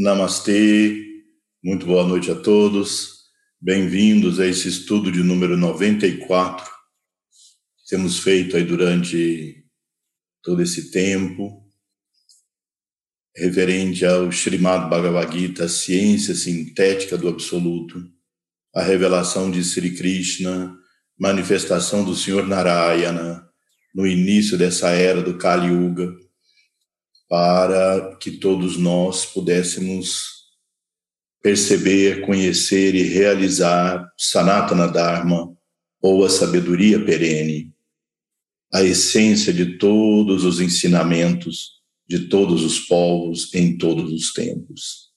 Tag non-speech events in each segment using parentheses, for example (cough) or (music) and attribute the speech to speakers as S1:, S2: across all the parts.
S1: Namastê, muito boa noite a todos. Bem-vindos a esse estudo de número 94 que temos feito aí durante todo esse tempo, referente ao Srimad Bhagavad Gita, a ciência sintética do absoluto, a revelação de Sri Krishna, manifestação do Senhor Narayana no início dessa era do Kali Yuga para que todos nós pudéssemos perceber, conhecer e realizar Sanatana Dharma, ou a sabedoria perene, a essência de todos os ensinamentos de todos os povos em todos os tempos.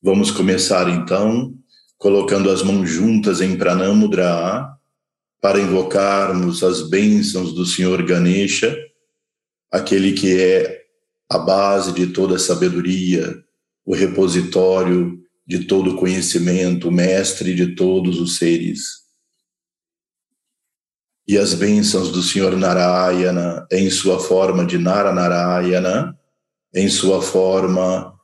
S1: Vamos começar então colocando as mãos juntas em Pranamudra para invocarmos as bênçãos do Senhor Ganesha, aquele que é a base de toda sabedoria, o repositório de todo conhecimento, o mestre de todos os seres. E as bênçãos do Senhor Narayana, em sua forma de Naranarayana, em sua forma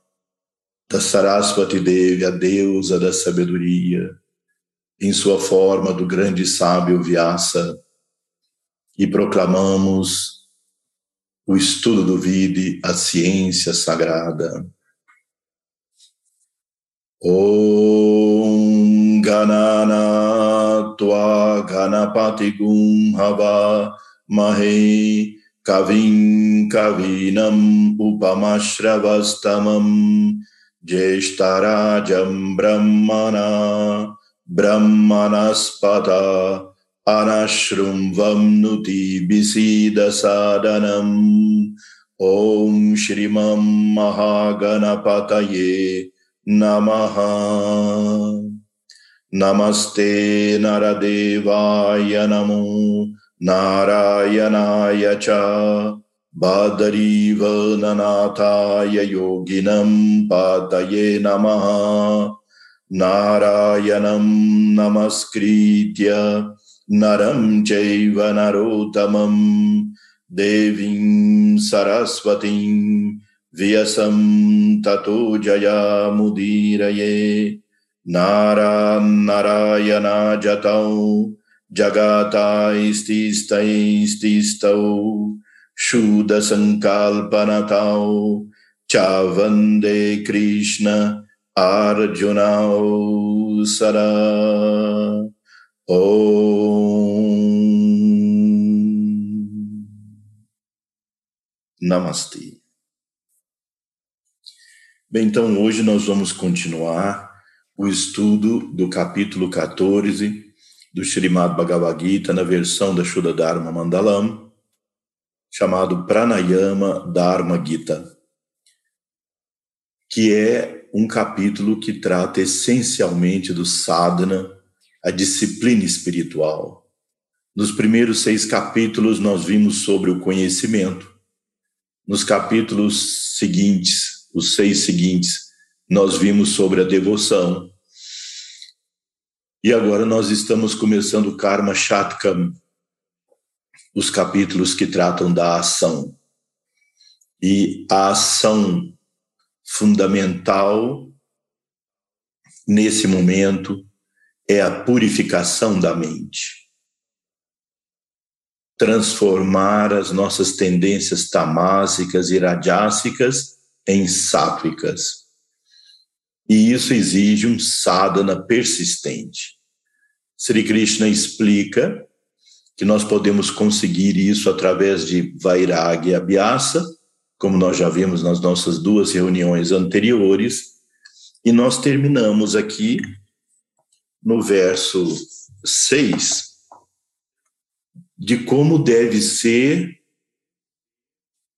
S1: da Sarasvati Devi, a deusa da sabedoria, em sua forma do grande sábio Vyasa, e proclamamos o estudo do Vide, a ciência sagrada. Om Ganana Tua Ganapati Gum Hava Mahe Kavim Kavinam Upamashravastamam Jeshtarajam Brahmana Brahmanaspata अनश्रुण्वम्नुति विसीदसादनम् ॐ श्रीमं महागणपतये नमः नमस्ते नरदेवाय नमो नारायणाय च बादरीवननाथाय योगिनं पातये नमः नारायणं नमस्कृत्य नरं चैव नरोत्तमम् देवीं सरस्वतीं व्यसं ततो जयामुदीरये नारान्नरायणाजतौ जगातायस्तिस्तैस्तिस्तौ शूदसङ्काल्पनताौ च वन्दे कृष्ण आर्जुनौ सदा Om Namastê. Bem, então hoje nós vamos continuar o estudo do capítulo 14 do Srimad Bhagavad Gita na versão da Shuddha Dharma Mandalam, chamado Pranayama Dharma Gita, que é um capítulo que trata essencialmente do sadhana a disciplina espiritual. Nos primeiros seis capítulos, nós vimos sobre o conhecimento. Nos capítulos seguintes, os seis seguintes, nós vimos sobre a devoção. E agora nós estamos começando o Karma Shatkam, os capítulos que tratam da ação. E a ação fundamental nesse momento é a purificação da mente. Transformar as nossas tendências tamásicas e rajássicas em sátwicas. E isso exige um sadhana persistente. Sri Krishna explica que nós podemos conseguir isso através de Vairagya Abhyasa, como nós já vimos nas nossas duas reuniões anteriores, e nós terminamos aqui no verso 6 de como deve ser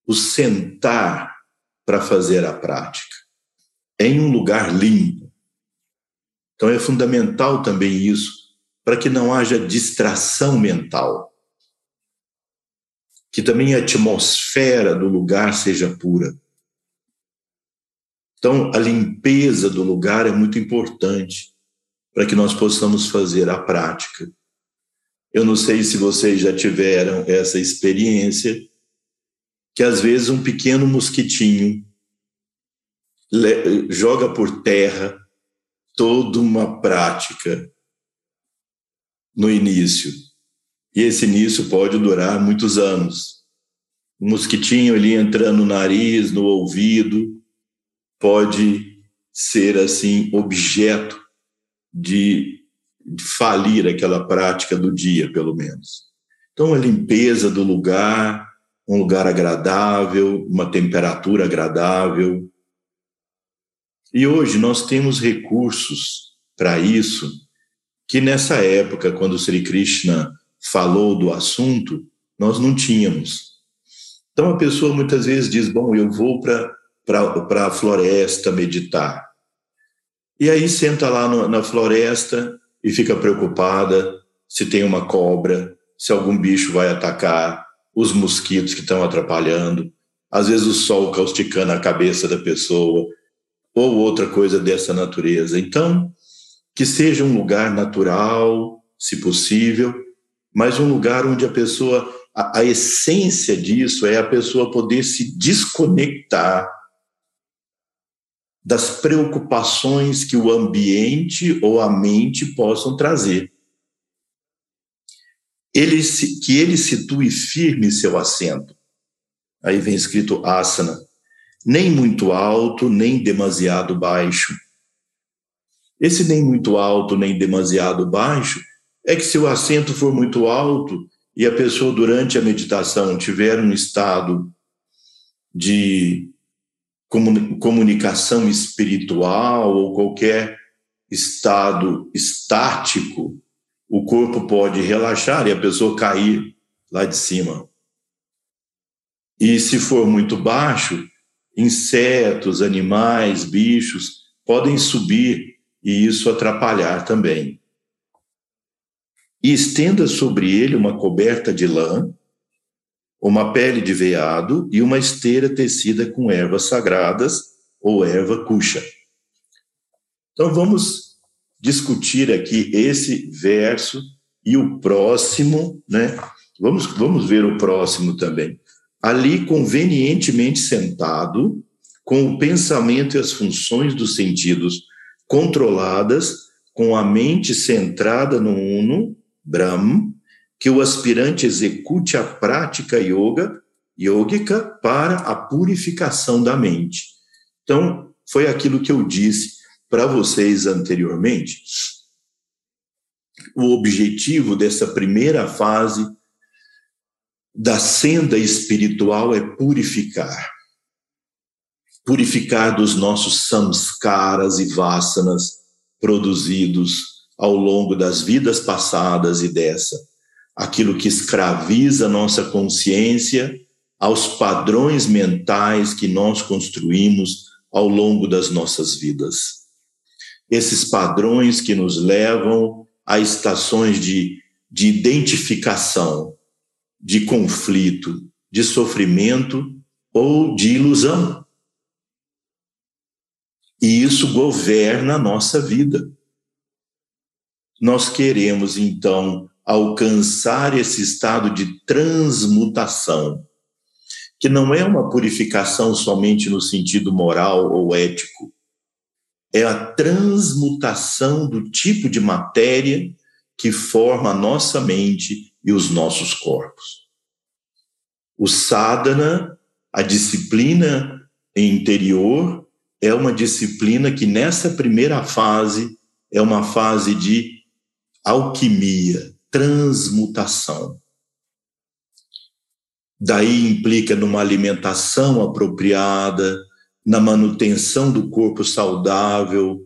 S1: o sentar para fazer a prática em um lugar limpo. Então é fundamental também isso para que não haja distração mental. Que também a atmosfera do lugar seja pura. Então, a limpeza do lugar é muito importante para que nós possamos fazer a prática. Eu não sei se vocês já tiveram essa experiência, que às vezes um pequeno mosquitinho joga por terra toda uma prática no início. E esse início pode durar muitos anos. O mosquitinho ali entrando no nariz, no ouvido, pode ser assim objeto de, de falir aquela prática do dia, pelo menos. Então, a limpeza do lugar, um lugar agradável, uma temperatura agradável. E hoje nós temos recursos para isso que nessa época, quando Sri Krishna falou do assunto, nós não tínhamos. Então a pessoa muitas vezes diz: Bom, eu vou para a floresta meditar. E aí senta lá no, na floresta e fica preocupada se tem uma cobra, se algum bicho vai atacar, os mosquitos que estão atrapalhando, às vezes o sol causticando a cabeça da pessoa, ou outra coisa dessa natureza. Então, que seja um lugar natural, se possível, mas um lugar onde a pessoa, a, a essência disso é a pessoa poder se desconectar das preocupações que o ambiente ou a mente possam trazer. Ele que ele situe firme seu assento. Aí vem escrito asana, nem muito alto, nem demasiado baixo esse nem muito alto, nem demasiado baixo, é que se o assento for muito alto e a pessoa durante a meditação tiver um estado de comunicação espiritual ou qualquer estado estático, o corpo pode relaxar e a pessoa cair lá de cima. E se for muito baixo, insetos, animais, bichos podem subir e isso atrapalhar também. E estenda sobre ele uma coberta de lã, uma pele de veado e uma esteira tecida com ervas sagradas ou erva cuxa. Então vamos discutir aqui esse verso e o próximo, né? Vamos, vamos ver o próximo também. Ali, convenientemente sentado, com o pensamento e as funções dos sentidos controladas, com a mente centrada no Uno, Brahm, que o aspirante execute a prática yoga, yogica para a purificação da mente. Então, foi aquilo que eu disse para vocês anteriormente. O objetivo dessa primeira fase da senda espiritual é purificar purificar dos nossos samskaras e vasanas produzidos ao longo das vidas passadas e dessa, aquilo que escraviza nossa consciência aos padrões mentais que nós construímos ao longo das nossas vidas. Esses padrões que nos levam a estações de, de identificação, de conflito, de sofrimento ou de ilusão. E isso governa a nossa vida. Nós queremos, então, alcançar esse estado de transmutação, que não é uma purificação somente no sentido moral ou ético, é a transmutação do tipo de matéria que forma a nossa mente e os nossos corpos. O sadhana, a disciplina interior, é uma disciplina que nessa primeira fase é uma fase de alquimia, transmutação. Daí implica numa alimentação apropriada, na manutenção do corpo saudável,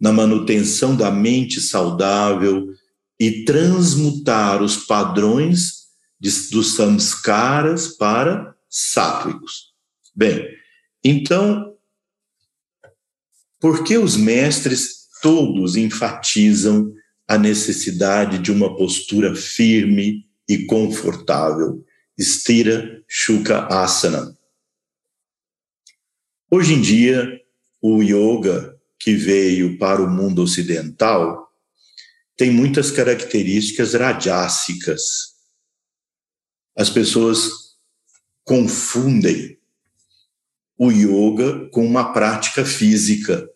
S1: na manutenção da mente saudável e transmutar os padrões de, dos samskaras para sátvicos. Bem, então por que os mestres todos enfatizam a necessidade de uma postura firme e confortável? Stira Shuka Asana. Hoje em dia, o yoga que veio para o mundo ocidental tem muitas características rajássicas. As pessoas confundem o yoga com uma prática física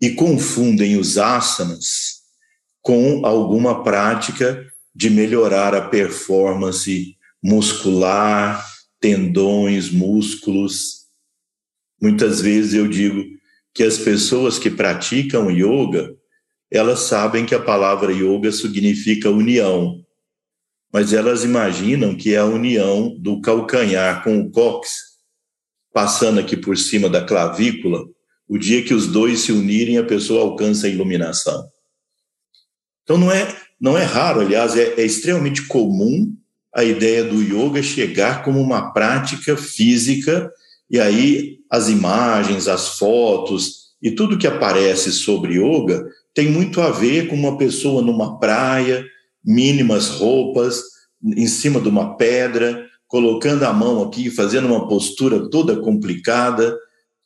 S1: e confundem os asanas com alguma prática de melhorar a performance muscular, tendões, músculos. Muitas vezes eu digo que as pessoas que praticam yoga, elas sabem que a palavra yoga significa união, mas elas imaginam que é a união do calcanhar com o cóccix, passando aqui por cima da clavícula, o dia que os dois se unirem, a pessoa alcança a iluminação. Então não é, não é raro, aliás, é, é extremamente comum a ideia do yoga chegar como uma prática física, e aí as imagens, as fotos e tudo que aparece sobre yoga tem muito a ver com uma pessoa numa praia, mínimas roupas, em cima de uma pedra, colocando a mão aqui, fazendo uma postura toda complicada,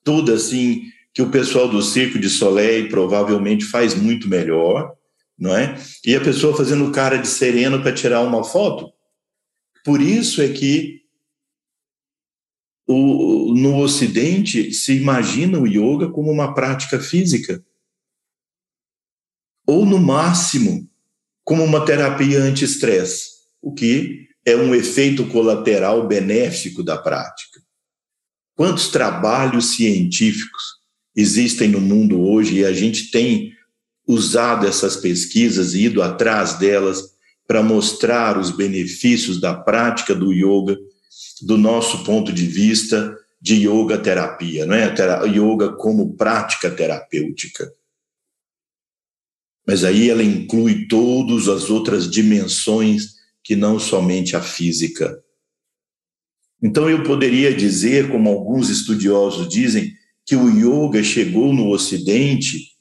S1: toda assim que o pessoal do Circo de Soleil provavelmente faz muito melhor, não é? E a pessoa fazendo cara de sereno para tirar uma foto. Por isso é que o, no Ocidente se imagina o yoga como uma prática física. Ou, no máximo, como uma terapia anti-estresse, o que é um efeito colateral benéfico da prática. Quantos trabalhos científicos existem no mundo hoje e a gente tem usado essas pesquisas e ido atrás delas para mostrar os benefícios da prática do yoga do nosso ponto de vista de yoga terapia, não é? Yoga como prática terapêutica. Mas aí ela inclui todas as outras dimensões que não somente a física. Então eu poderia dizer, como alguns estudiosos dizem, que o yoga chegou no Ocidente,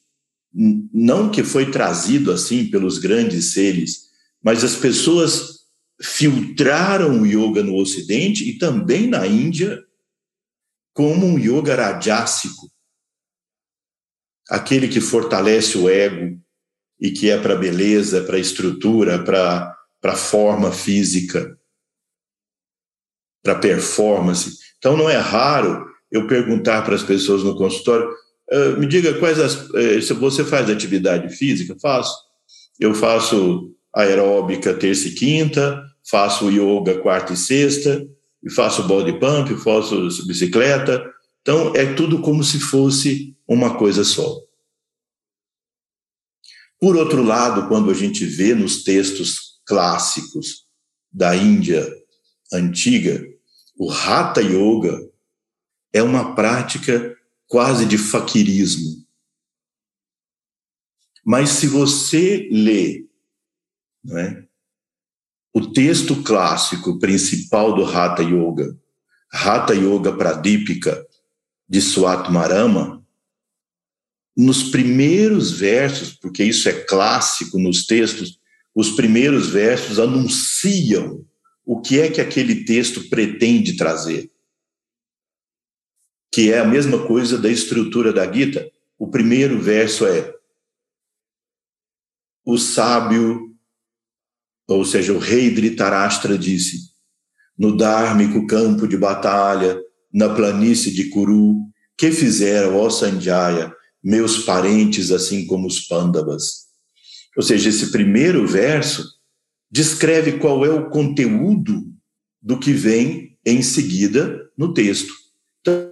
S1: não que foi trazido assim pelos grandes seres, mas as pessoas filtraram o yoga no Ocidente e também na Índia como um yoga rajásico, aquele que fortalece o ego e que é para beleza, para estrutura, para para forma física, para performance. Então não é raro eu perguntar para as pessoas no consultório, uh, me diga quais as. Uh, se você faz atividade física? Faço. Eu faço aeróbica terça e quinta, faço yoga quarta e sexta, e faço body pump, faço bicicleta. Então, é tudo como se fosse uma coisa só. Por outro lado, quando a gente vê nos textos clássicos da Índia antiga, o Hatha Yoga é uma prática quase de faquirismo. Mas se você lê é, o texto clássico principal do Hatha Yoga, Hatha Yoga Pradipika, de Swatmarama, nos primeiros versos, porque isso é clássico nos textos, os primeiros versos anunciam o que é que aquele texto pretende trazer que é a mesma coisa da estrutura da Gita. O primeiro verso é: O sábio, ou seja, o rei Dhritarashtra disse: No dármico campo de batalha, na planície de Kuru, que fizeram, ó Sanjaya, meus parentes, assim como os Pandavas. Ou seja, esse primeiro verso descreve qual é o conteúdo do que vem em seguida no texto. Então,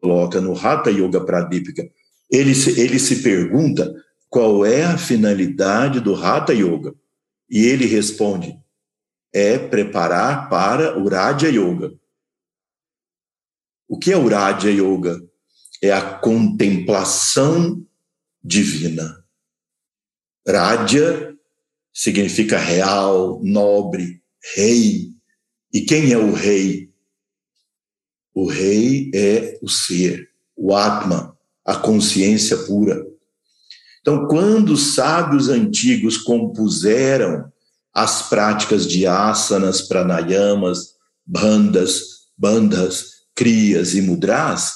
S1: coloca no Hatha Yoga Pradipika, ele se, ele se pergunta qual é a finalidade do Hatha Yoga. E ele responde: é preparar para o Raja Yoga. O que é o Raja Yoga? É a contemplação divina. Raja significa real, nobre, rei. E quem é o rei? O rei é o ser, o Atma, a consciência pura. Então, quando os sábios antigos compuseram as práticas de asanas, pranayamas, bandas, bandas, crias e mudras,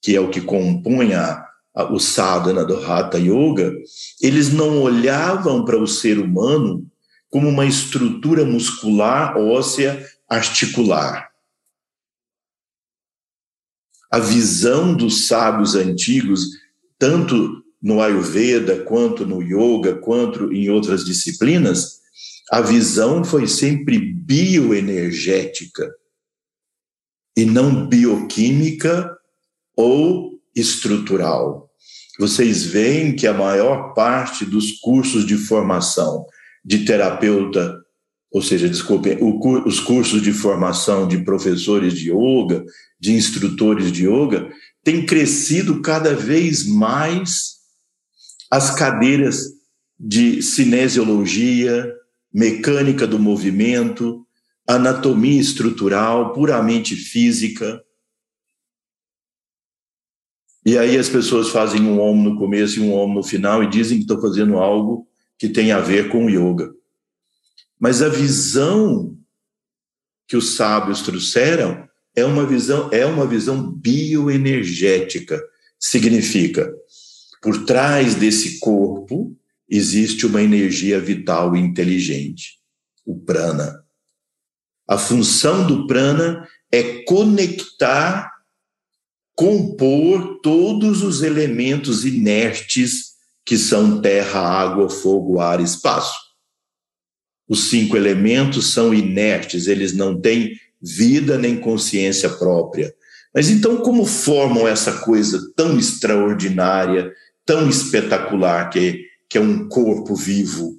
S1: que é o que compõe a, a, o sadhana do Hatha Yoga, eles não olhavam para o ser humano como uma estrutura muscular óssea articular a visão dos sábios antigos, tanto no Ayurveda, quanto no Yoga, quanto em outras disciplinas, a visão foi sempre bioenergética e não bioquímica ou estrutural. Vocês veem que a maior parte dos cursos de formação de terapeuta, ou seja, desculpem, os cursos de formação de professores de yoga, de instrutores de yoga, tem crescido cada vez mais as cadeiras de cinesiologia, mecânica do movimento, anatomia estrutural, puramente física. E aí as pessoas fazem um om no começo e um om no final e dizem que estão fazendo algo que tem a ver com o yoga. Mas a visão que os sábios trouxeram é uma visão é uma visão bioenergética. Significa por trás desse corpo existe uma energia vital e inteligente, o prana. A função do prana é conectar, compor todos os elementos inertes que são terra, água, fogo, ar espaço. Os cinco elementos são inertes, eles não têm vida nem consciência própria. Mas então, como formam essa coisa tão extraordinária, tão espetacular que, que é um corpo vivo.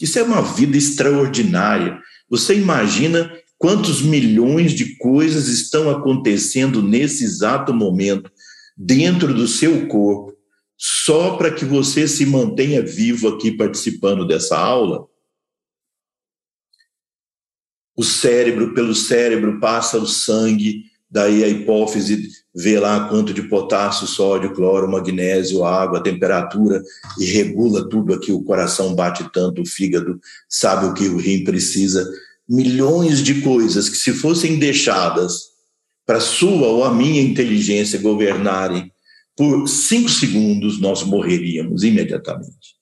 S1: Isso é uma vida extraordinária. Você imagina quantos milhões de coisas estão acontecendo nesse exato momento dentro do seu corpo, só para que você se mantenha vivo aqui participando dessa aula? O cérebro, pelo cérebro passa o sangue, daí a hipófise vê lá quanto de potássio, sódio, cloro, magnésio, água, temperatura e regula tudo aqui. O coração bate tanto, o fígado sabe o que o rim precisa. Milhões de coisas que, se fossem deixadas para sua ou a minha inteligência governarem por cinco segundos, nós morreríamos imediatamente.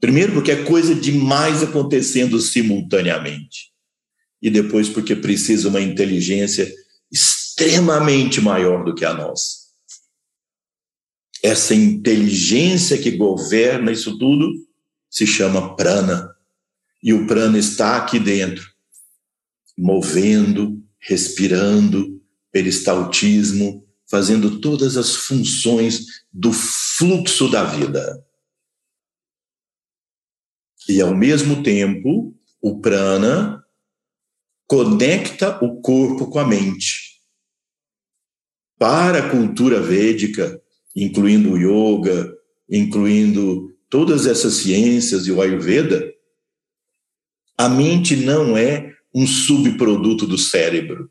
S1: Primeiro, porque é coisa demais acontecendo simultaneamente. E depois, porque precisa uma inteligência extremamente maior do que a nossa. Essa inteligência que governa isso tudo se chama prana. E o prana está aqui dentro, movendo, respirando, peristaltismo, fazendo todas as funções do fluxo da vida. E ao mesmo tempo, o prana conecta o corpo com a mente para a cultura védica, incluindo o yoga, incluindo todas essas ciências e o Ayurveda, a mente não é um subproduto do cérebro.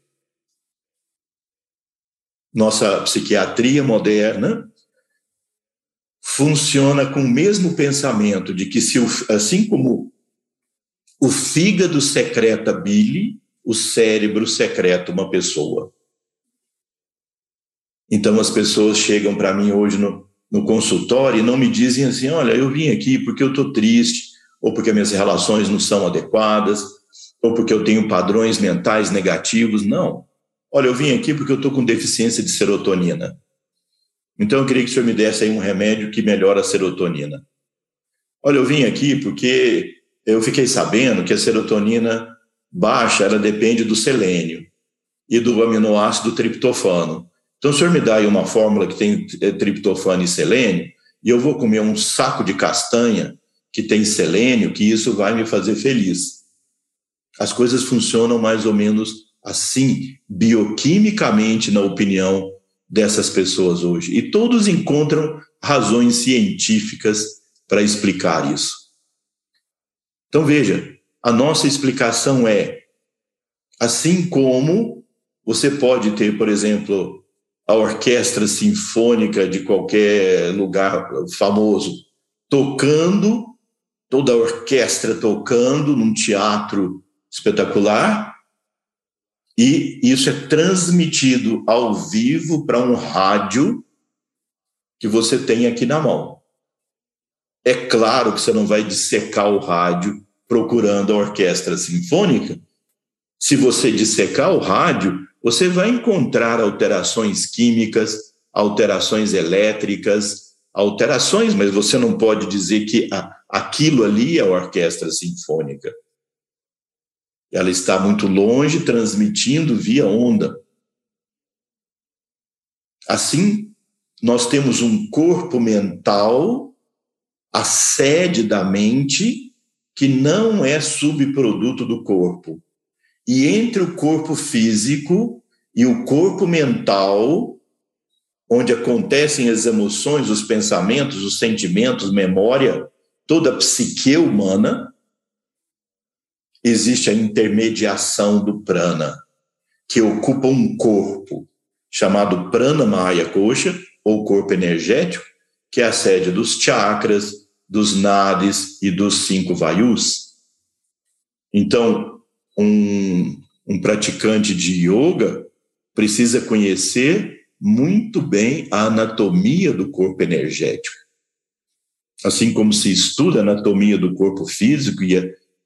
S1: Nossa psiquiatria moderna funciona com o mesmo pensamento de que se o, assim como o fígado secreta bile, o cérebro secreta uma pessoa. Então as pessoas chegam para mim hoje no, no consultório e não me dizem assim: olha, eu vim aqui porque eu estou triste, ou porque minhas relações não são adequadas, ou porque eu tenho padrões mentais negativos. Não. Olha, eu vim aqui porque eu estou com deficiência de serotonina. Então eu queria que o senhor me desse aí um remédio que melhora a serotonina. Olha, eu vim aqui porque eu fiquei sabendo que a serotonina baixa, ela depende do selênio e do aminoácido triptofano. Então, o senhor me dá aí uma fórmula que tem eh, triptofano e selênio, e eu vou comer um saco de castanha que tem selênio, que isso vai me fazer feliz. As coisas funcionam mais ou menos assim, bioquimicamente, na opinião dessas pessoas hoje. E todos encontram razões científicas para explicar isso. Então, veja, a nossa explicação é: assim como você pode ter, por exemplo, a orquestra sinfônica de qualquer lugar famoso tocando, toda a orquestra tocando num teatro espetacular, e isso é transmitido ao vivo para um rádio que você tem aqui na mão. É claro que você não vai dissecar o rádio procurando a orquestra sinfônica. Se você dissecar o rádio, você vai encontrar alterações químicas, alterações elétricas, alterações, mas você não pode dizer que aquilo ali é a orquestra sinfônica. Ela está muito longe, transmitindo via onda. Assim, nós temos um corpo mental, a sede da mente, que não é subproduto do corpo. E entre o corpo físico e o corpo mental, onde acontecem as emoções, os pensamentos, os sentimentos, memória, toda a psique humana, existe a intermediação do prana, que ocupa um corpo chamado prana maya kosha, ou corpo energético, que é a sede dos chakras, dos nadis e dos cinco vayus. Então, um, um praticante de yoga precisa conhecer muito bem a anatomia do corpo energético. Assim como se estuda a anatomia do corpo físico, e,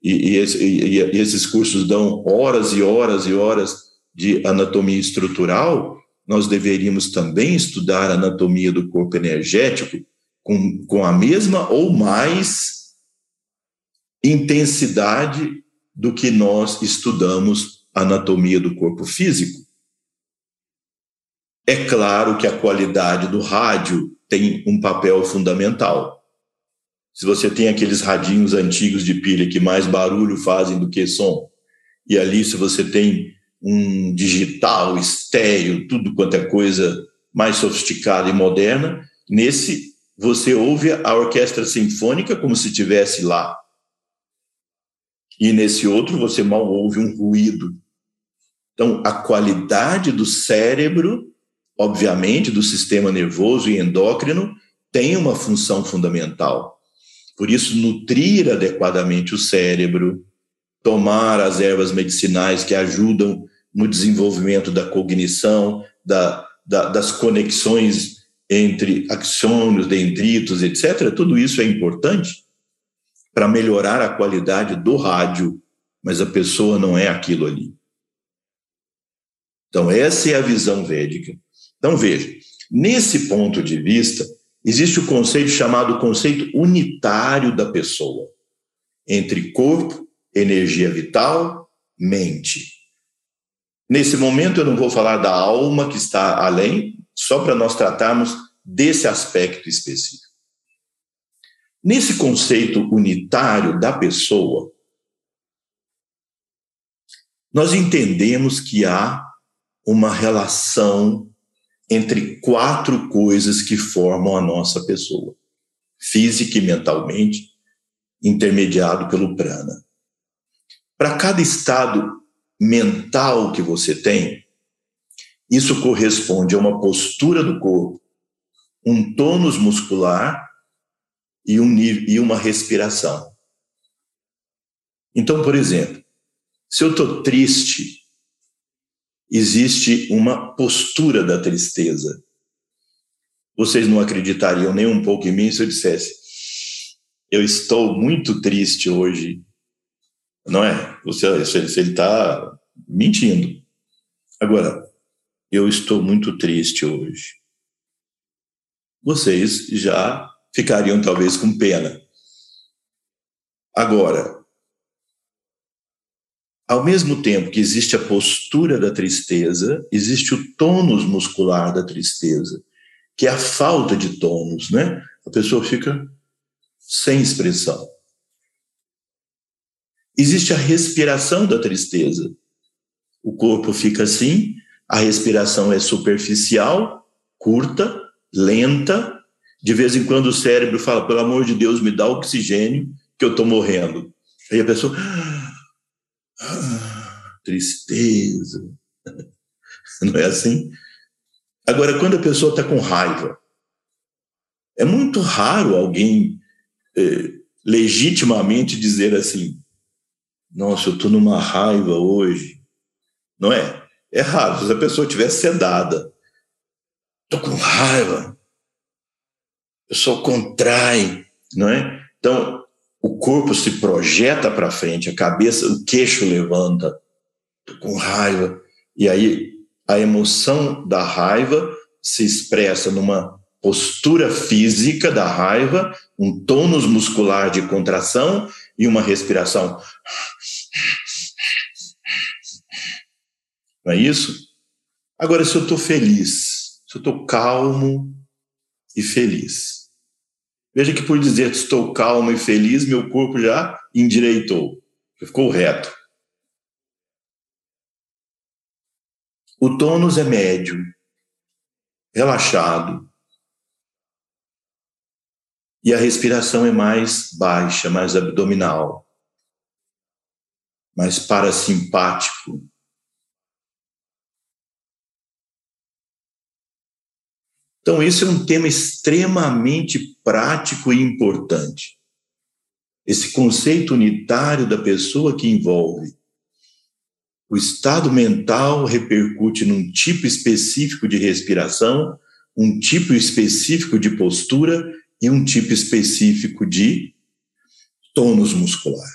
S1: e, e, e esses cursos dão horas e horas e horas de anatomia estrutural, nós deveríamos também estudar anatomia do corpo energético com, com a mesma ou mais intensidade do que nós estudamos anatomia do corpo físico. É claro que a qualidade do rádio tem um papel fundamental. Se você tem aqueles radinhos antigos de pilha que mais barulho fazem do que som, e ali se você tem um digital, estéreo, tudo quanto é coisa mais sofisticada e moderna, nesse você ouve a orquestra sinfônica como se estivesse lá. E nesse outro você mal ouve um ruído. Então, a qualidade do cérebro obviamente, do sistema nervoso e endócrino, tem uma função fundamental. Por isso, nutrir adequadamente o cérebro, tomar as ervas medicinais que ajudam no desenvolvimento da cognição, da, da, das conexões entre axônios, dendritos, etc., tudo isso é importante para melhorar a qualidade do rádio, mas a pessoa não é aquilo ali. Então, essa é a visão védica. Então, veja, nesse ponto de vista, existe o conceito chamado conceito unitário da pessoa, entre corpo, energia vital, mente. Nesse momento, eu não vou falar da alma que está além, só para nós tratarmos desse aspecto específico. Nesse conceito unitário da pessoa, nós entendemos que há uma relação entre quatro coisas que formam a nossa pessoa, física e mentalmente, intermediado pelo prana. Para cada estado mental que você tem, isso corresponde a uma postura do corpo, um tônus muscular e, um, e uma respiração. Então, por exemplo, se eu estou triste, existe uma postura da tristeza. Vocês não acreditariam nem um pouco em mim se eu dissesse: eu estou muito triste hoje. Não é? Você, ele está mentindo. Agora, eu estou muito triste hoje. Vocês já ficariam talvez com pena. Agora, ao mesmo tempo que existe a postura da tristeza, existe o tônus muscular da tristeza, que é a falta de tônus, né? A pessoa fica sem expressão. Existe a respiração da tristeza. O corpo fica assim, a respiração é superficial, curta, lenta. De vez em quando o cérebro fala: pelo amor de Deus, me dá oxigênio, que eu estou morrendo. Aí a pessoa ah, tristeza. (laughs) Não é assim? Agora, quando a pessoa está com raiva, é muito raro alguém eh, legitimamente dizer assim: Nossa, eu estou numa raiva hoje. Não é? É raro. Se a pessoa estiver sedada, estou com raiva, a pessoa contrai, não é? Então, o corpo se projeta para frente, a cabeça, o queixo levanta, com raiva, e aí A emoção da raiva se expressa numa postura física da raiva, um tônus muscular de contração e uma respiração. Não é isso? Agora, se eu estou feliz, se eu estou calmo e feliz. Veja que por dizer estou calmo e feliz, meu corpo já endireitou, ficou reto. O tônus é médio, relaxado. E a respiração é mais baixa, mais abdominal, mais parasimpático. Então, esse é um tema extremamente prático e importante. Esse conceito unitário da pessoa que envolve o estado mental repercute num tipo específico de respiração, um tipo específico de postura e um tipo específico de tônus muscular.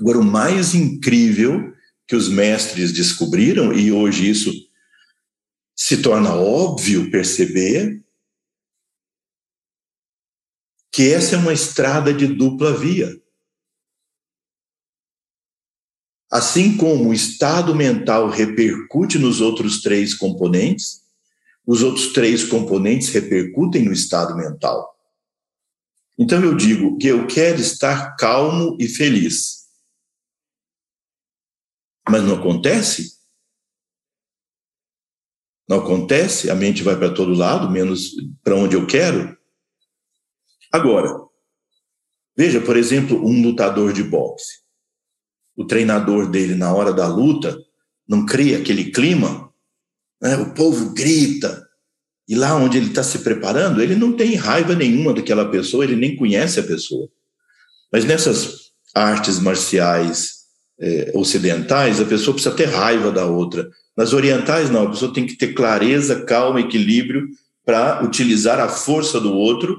S1: Agora, o mais incrível que os mestres descobriram, e hoje isso se torna óbvio perceber, que essa é uma estrada de dupla via. Assim como o estado mental repercute nos outros três componentes, os outros três componentes repercutem no estado mental. Então eu digo que eu quero estar calmo e feliz. Mas não acontece? Não acontece, a mente vai para todo lado, menos para onde eu quero. Agora, veja, por exemplo, um lutador de boxe o treinador dele na hora da luta não cria aquele clima, né? o povo grita, e lá onde ele está se preparando, ele não tem raiva nenhuma daquela pessoa, ele nem conhece a pessoa. Mas nessas artes marciais é, ocidentais, a pessoa precisa ter raiva da outra. Nas orientais, não, a pessoa tem que ter clareza, calma, equilíbrio para utilizar a força do outro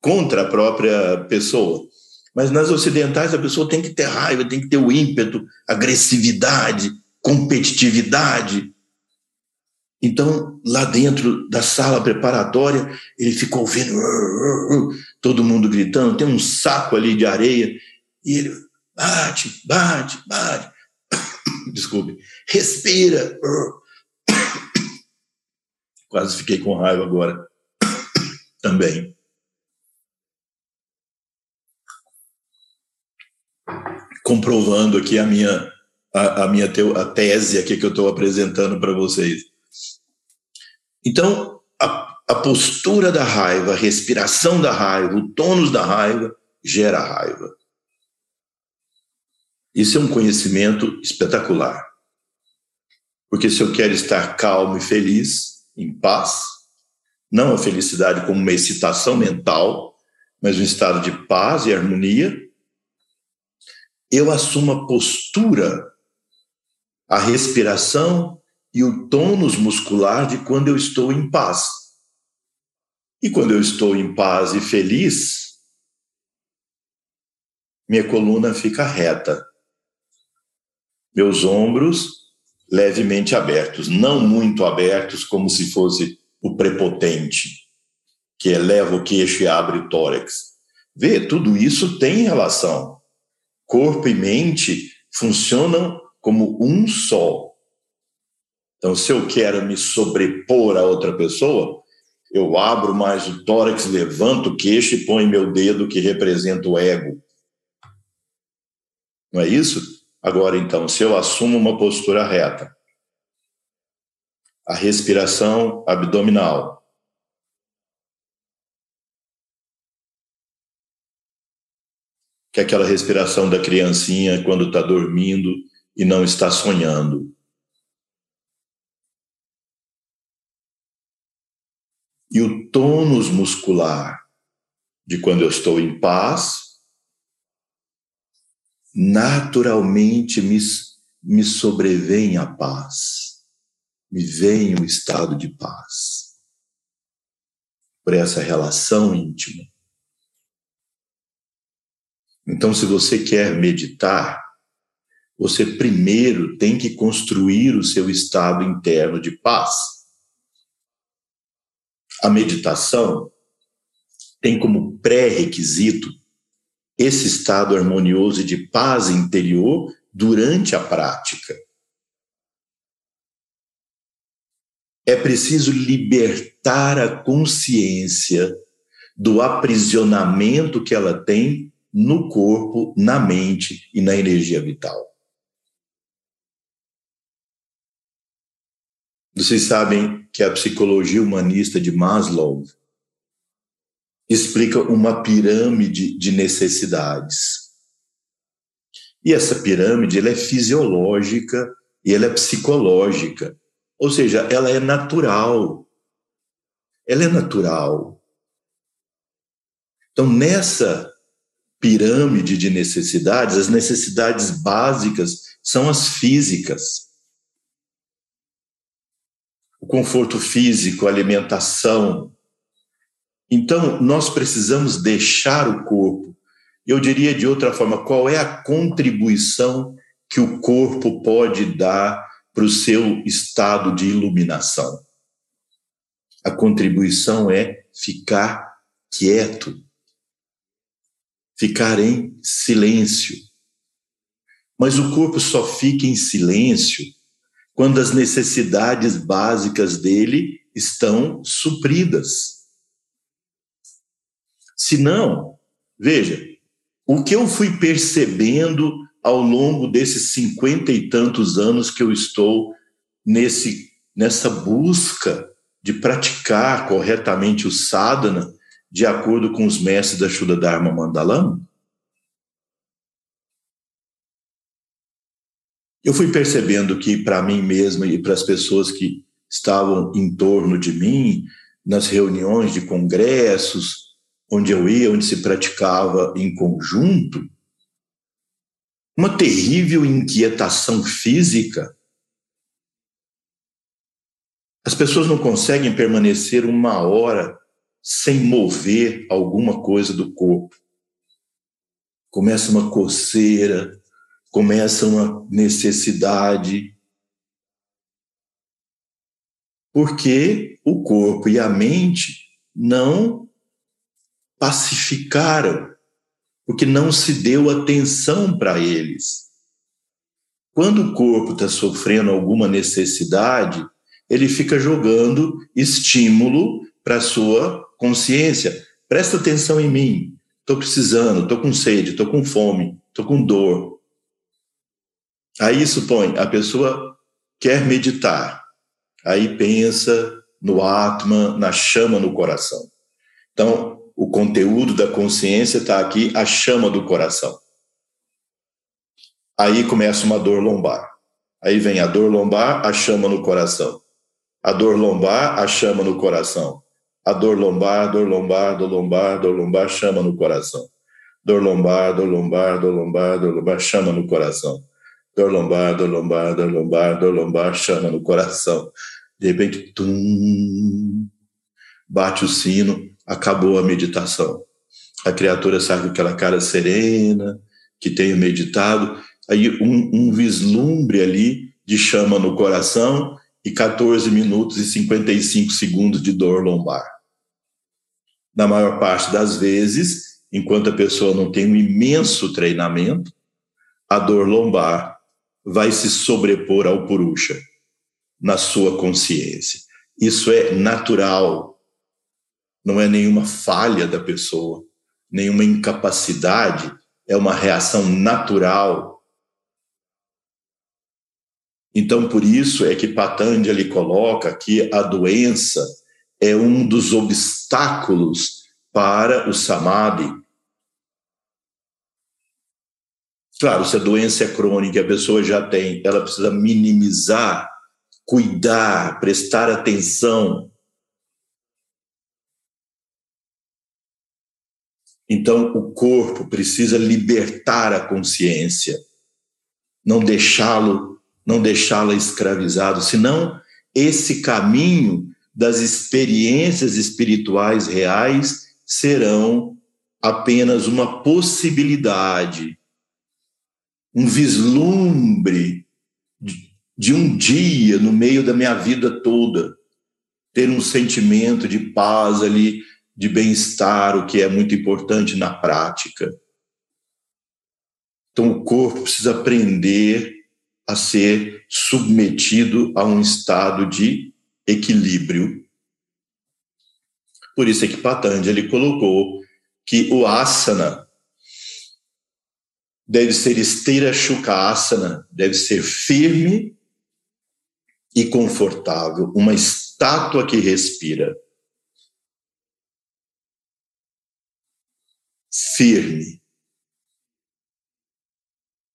S1: contra a própria pessoa. Mas nas ocidentais a pessoa tem que ter raiva, tem que ter o ímpeto, agressividade, competitividade. Então, lá dentro da sala preparatória, ele ficou ouvindo todo mundo gritando, tem um saco ali de areia, e ele bate, bate, bate. Desculpe, respira. Quase fiquei com raiva agora também. comprovando aqui a minha, a, a minha teo, a tese aqui que eu estou apresentando para vocês. Então, a, a postura da raiva, a respiração da raiva, o tônus da raiva gera raiva. Isso é um conhecimento espetacular. Porque se eu quero estar calmo e feliz, em paz, não a felicidade como uma excitação mental, mas um estado de paz e harmonia, eu assumo a postura, a respiração e o tônus muscular de quando eu estou em paz. E quando eu estou em paz e feliz, minha coluna fica reta, meus ombros levemente abertos, não muito abertos, como se fosse o prepotente, que eleva o queixo e abre o tórax. Vê, tudo isso tem relação corpo e mente funcionam como um só. Então, se eu quero me sobrepor a outra pessoa, eu abro mais o tórax, levanto o queixo e ponho meu dedo que representa o ego. Não é isso? Agora, então, se eu assumo uma postura reta, a respiração abdominal, que é aquela respiração da criancinha quando está dormindo e não está sonhando. E o tônus muscular de quando eu estou em paz, naturalmente me, me sobrevém a paz, me vem o estado de paz. Por essa relação íntima. Então, se você quer meditar, você primeiro tem que construir o seu estado interno de paz. A meditação tem como pré-requisito esse estado harmonioso de paz interior durante a prática. É preciso libertar a consciência do aprisionamento que ela tem no corpo, na mente e na energia vital. Vocês sabem que a psicologia humanista de Maslow explica uma pirâmide de necessidades. E essa pirâmide ela é fisiológica e ela é psicológica, ou seja, ela é natural. Ela é natural. Então, nessa pirâmide de necessidades, as necessidades básicas são as físicas o conforto físico, a alimentação. Então, nós precisamos deixar o corpo. Eu diria de outra forma, qual é a contribuição que o corpo pode dar para o seu estado de iluminação? A contribuição é ficar quieto, ficar em silêncio. Mas o corpo só fica em silêncio quando as necessidades básicas dele estão supridas. Se não, veja, o que eu fui percebendo ao longo desses cinquenta e tantos anos que eu estou nesse, nessa busca de praticar corretamente o sadhana de acordo com os mestres da Shuddha Dharma Mandalam, eu fui percebendo que para mim mesmo e para as pessoas que estavam em torno de mim, nas reuniões de congressos, onde eu ia, onde se praticava em conjunto, uma terrível inquietação física. As pessoas não conseguem permanecer uma hora sem mover alguma coisa do corpo. Começa uma coceira, começa uma necessidade. Porque o corpo e a mente não pacificaram, porque não se deu atenção para eles. Quando o corpo está sofrendo alguma necessidade, ele fica jogando estímulo para a sua consciência. Presta atenção em mim. Estou precisando, estou com sede, estou com fome, estou com dor. Aí supõe, a pessoa quer meditar, aí pensa no Atma, na chama no coração. Então, o conteúdo da consciência está aqui, a chama do coração. Aí começa uma dor lombar. Aí vem a dor lombar, a chama no coração. A dor lombar, a chama no coração. A dor lombar, dor lombar, dor lombar, dor lombar, chama no coração. Dor lombar, dor lombar, dor lombar, dor lombar, chama no coração dor lombar, dor lombar, dor lombar, dor lombar, chama no coração. De repente, tum, bate o sino, acabou a meditação. A criatura sai com aquela cara serena, que tenha meditado, aí um, um vislumbre ali de chama no coração e 14 minutos e 55 segundos de dor lombar. Na maior parte das vezes, enquanto a pessoa não tem um imenso treinamento, a dor lombar vai se sobrepor ao Purusha na sua consciência. Isso é natural, não é nenhuma falha da pessoa, nenhuma incapacidade, é uma reação natural. Então, por isso é que Patanjali coloca que a doença é um dos obstáculos para o samadhi, Claro, se a doença é crônica, a pessoa já tem, ela precisa minimizar, cuidar, prestar atenção. Então, o corpo precisa libertar a consciência, não deixá-lo, não deixá-la escravizado, senão esse caminho das experiências espirituais reais serão apenas uma possibilidade um vislumbre de, um dia no meio da minha vida toda, ter um sentimento de paz ali, de bem-estar, o que é muito importante na prática. Então, o corpo precisa aprender a ser submetido a um estado de equilíbrio. Por isso é que Patanjali colocou que o asana deve ser esteira shuka asana, deve ser firme e confortável, uma estátua que respira. Firme.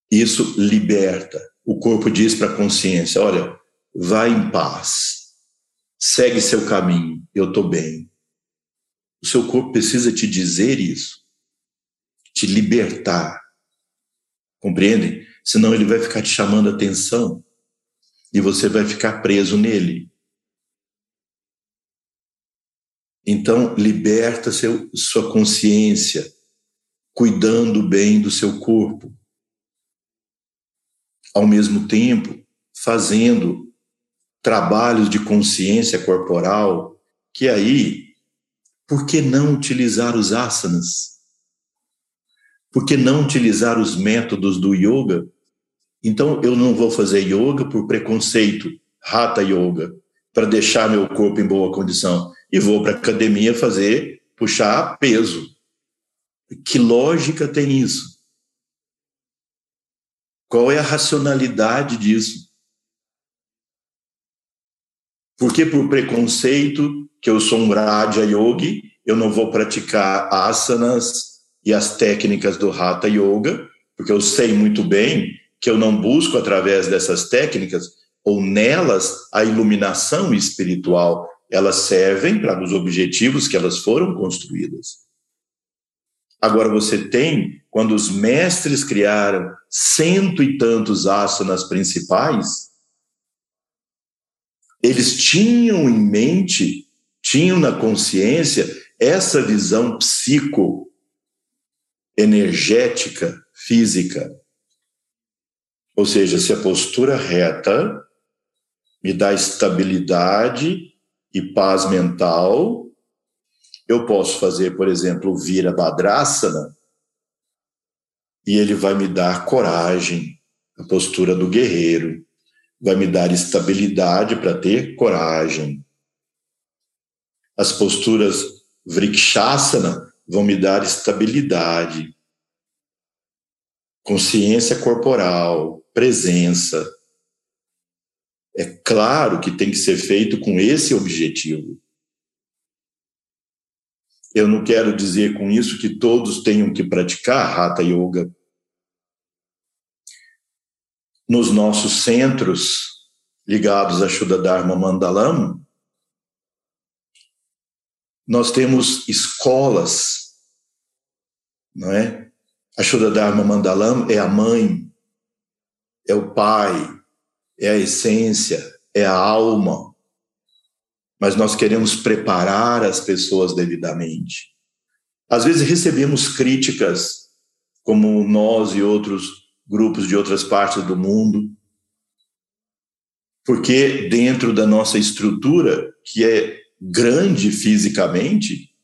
S1: Isso liberta. O corpo diz para a consciência: olha, vai em paz, segue seu caminho, eu estou bem. O seu corpo precisa te dizer isso, te libertar. Compreendem? Senão ele vai ficar te chamando atenção e você vai ficar preso nele. Então, liberta seu, sua consciência, cuidando bem do seu corpo. Ao mesmo tempo, fazendo trabalhos de consciência corporal, que aí, por que não utilizar os asanas? Por que não utilizar os métodos do yoga então, eu não vou fazer yoga por preconceito, rata yoga, para deixar meu corpo em boa condição. E vou para a academia fazer, puxar peso. Que lógica tem isso? Qual é a racionalidade disso? Porque por preconceito, que eu sou um Raja Yogi, eu não vou praticar asanas e as técnicas do Hatha Yoga, porque eu sei muito bem que eu não busco através dessas técnicas ou nelas a iluminação espiritual. Elas servem para os objetivos que elas foram construídas. Agora você tem, quando os mestres criaram cento e tantos asanas principais, eles tinham em mente, tinham na consciência essa visão psico energética, física. Ou seja, se a postura reta me dá estabilidade e paz mental, eu posso fazer, por exemplo, o Virabhadrasana e ele vai me dar coragem, a postura do guerreiro, vai me dar estabilidade para ter coragem. As posturas Vrikshasana vão me dar estabilidade, consciência corporal, presença. É claro que tem que ser feito com esse objetivo. Eu não quero dizer com isso que todos tenham que praticar Hatha Yoga. Nos nossos centros ligados a Shuddha Dharma Mandalam, nós temos escolas, não é? A Shuddha Dharma Mandalam é a mãe é o Pai, é a essência, é a alma. Mas nós queremos preparar as pessoas devidamente. Às vezes recebemos críticas, como nós e outros grupos de outras partes do mundo, porque dentro da nossa estrutura, que é grande fisicamente,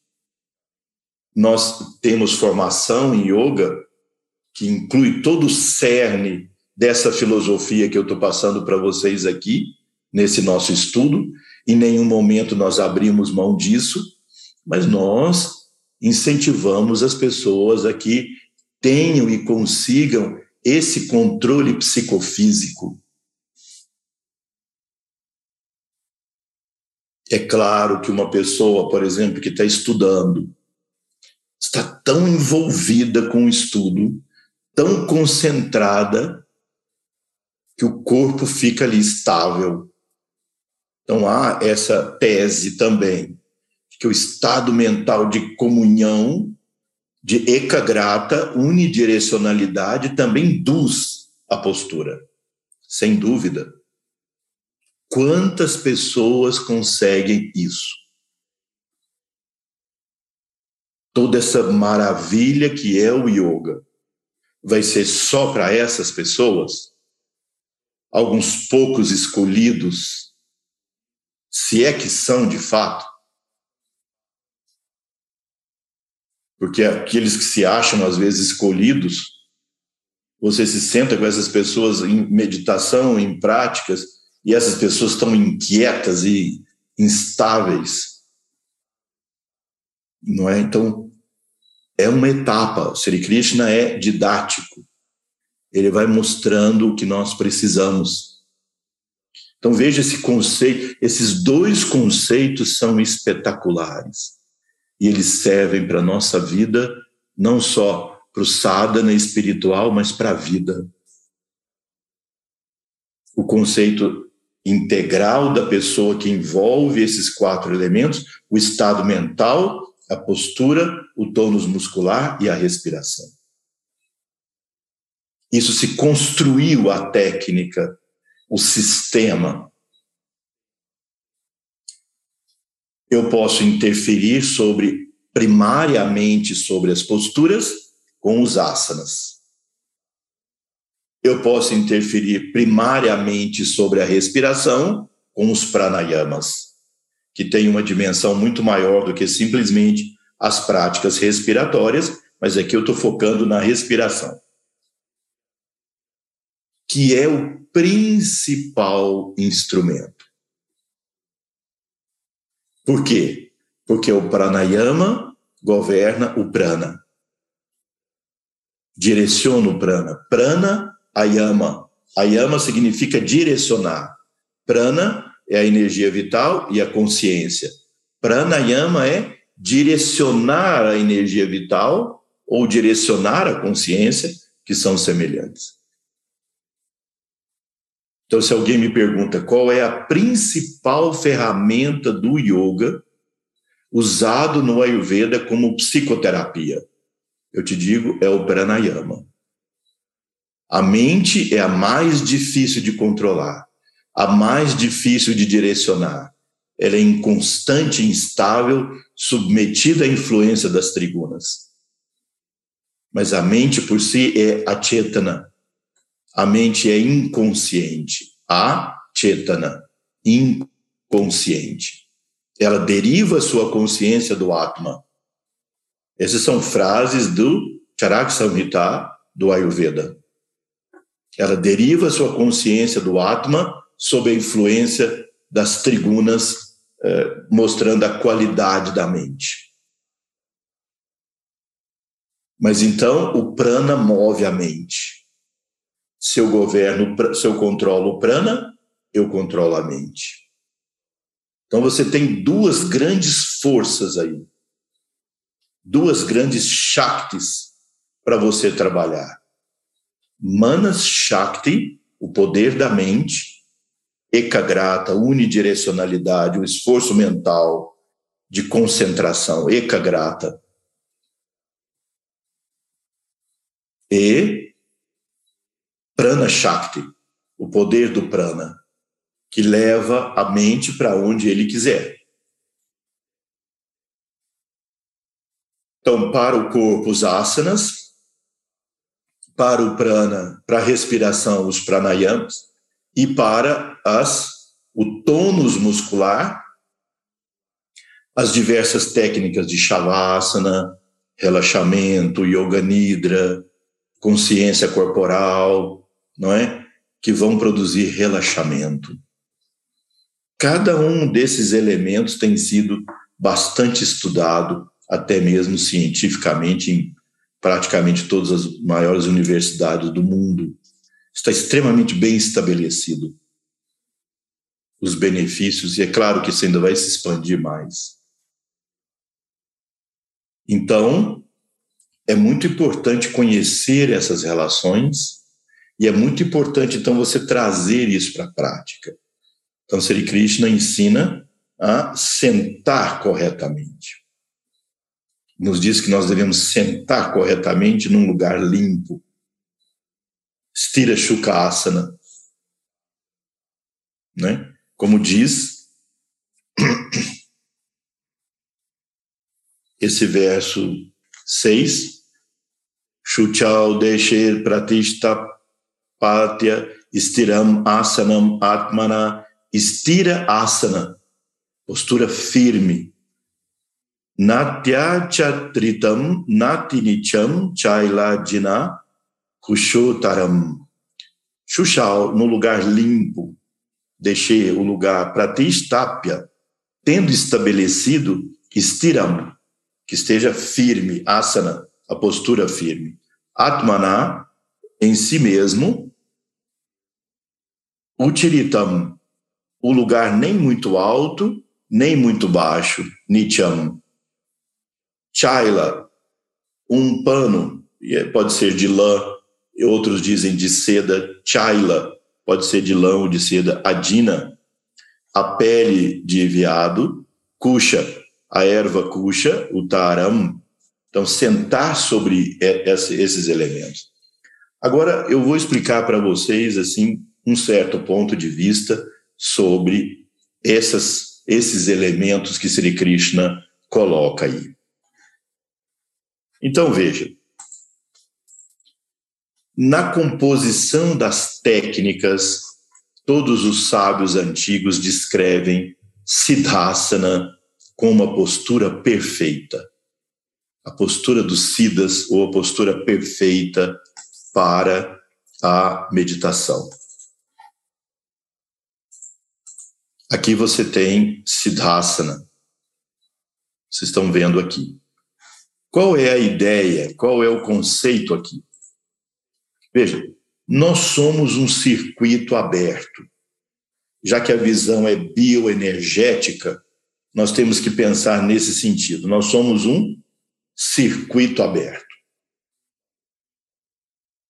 S1: nós temos formação em yoga, que inclui todo o cerne dessa filosofia que eu estou passando para vocês aqui, nesse nosso estudo. Em nenhum momento nós abrimos mão disso, mas nós incentivamos as pessoas a que tenham e consigam esse controle psicofísico. É claro que uma pessoa, por exemplo, que está estudando, está tão envolvida com o estudo, tão concentrada, que o corpo fica ali estável. Então há essa tese também, que o estado mental de comunhão, de ekagrata, unidirecionalidade, também induz a postura, sem dúvida. Quantas pessoas conseguem isso? Toda essa maravilha que é o yoga. vai ser só para essas pessoas? Alguns poucos escolhidos, se é que são de fato? Porque aqueles que se acham às vezes escolhidos, você se senta com essas pessoas em meditação, em práticas, e essas pessoas estão inquietas e instáveis. Não é? Então, é uma etapa. O Sri Krishna é didático. Ele vai mostrando o que nós precisamos. Então veja esse conceito, esses dois conceitos são espetaculares. E eles servem para a nossa vida, não só para o sadhana espiritual, mas para a vida. O conceito integral da pessoa que envolve esses quatro elementos, o estado mental, a postura, o tônus muscular e a respiração. Isso se construiu a técnica, o sistema. Eu posso interferir sobre primariamente sobre as posturas com os asanas. Eu posso interferir primariamente sobre a respiração com os pranayamas que tem uma dimensão muito maior do que simplesmente as práticas respiratórias, mas aqui eu estou focando na respiração, que é o principal instrumento. Por quê? Porque o pranayama governa o prana. Direciona o prana. Prana, ayama. Ayama significa direcionar. Prana é a energia vital e a consciência. Pranayama é direcionar a energia vital ou direcionar a consciência, que são semelhantes. Então, se alguém me pergunta qual é a principal ferramenta do yoga usado no Ayurveda como psicoterapia, eu te digo, é o pranayama. A mente é a mais difícil de controlar a mais difícil de direcionar. Ela é inconstante, instável, submetida à influência das tribunas. Mas a mente por si é a chetana. A mente é inconsciente. A chetana, inconsciente. Ela deriva sua consciência do Atma. Essas são frases do Charak Samhita do Ayurveda. Ela deriva sua consciência do Atma sob a influência das tribunas, eh, mostrando a qualidade da mente. Mas então o prana move a mente. Se eu governo, se eu controlo o prana, eu controlo a mente. Então você tem duas grandes forças aí. Duas grandes shaktis para você trabalhar. Manas Shakti, o poder da mente, ecagrata, unidirecionalidade, o esforço mental de concentração, ecagrata. E prana shakti, o poder do prana, que leva a mente para onde ele quiser. Então, para o corpo, os asanas, para o prana, para a respiração, os pranayamas, e para as, o tônus muscular, as diversas técnicas de Shavasana, relaxamento, Yoga Nidra, consciência corporal, não é? Que vão produzir relaxamento. Cada um desses elementos tem sido bastante estudado, até mesmo cientificamente, em praticamente todas as maiores universidades do mundo está extremamente bem estabelecido. Os benefícios, e é claro que isso ainda vai se expandir mais. Então, é muito importante conhecer essas relações e é muito importante, então, você trazer isso para a prática. Então, Sri Krishna ensina a sentar corretamente. Nos diz que nós devemos sentar corretamente num lugar limpo, Stira Shukasana. Né? Como diz (coughs) esse verso 6, Shuchau Deshe Pratishta Patya Stiram Asanam Atmana Stira Asana, postura firme. Natya Chatritam Natinicham Chailadina Kushotaram. Xuxau, no lugar limpo, deixei o lugar Pratistapya, tendo estabelecido Stiram, que esteja firme, asana, a postura firme. Atmana, em si mesmo. Utilitam, o lugar nem muito alto, nem muito baixo. Nityam. Chaila, um pano, é, pode ser de lã, outros dizem de seda. Chaila, pode ser de lã ou de seda. Adina, a pele de veado. Kusha, a erva kusha, o taram. Então, sentar sobre esses elementos. Agora, eu vou explicar para vocês, assim, um certo ponto de vista sobre essas, esses elementos que Sri Krishna coloca aí. Então, veja, na composição das técnicas, todos os sábios antigos descrevem Siddhasana com uma postura perfeita. A postura dos Siddhas ou a postura perfeita para a meditação. Aqui você tem Siddhasana. Vocês estão vendo aqui. Qual é a ideia? Qual é o conceito aqui? Veja, nós somos um circuito aberto. Já que a visão é bioenergética, nós temos que pensar nesse sentido. Nós somos um circuito aberto.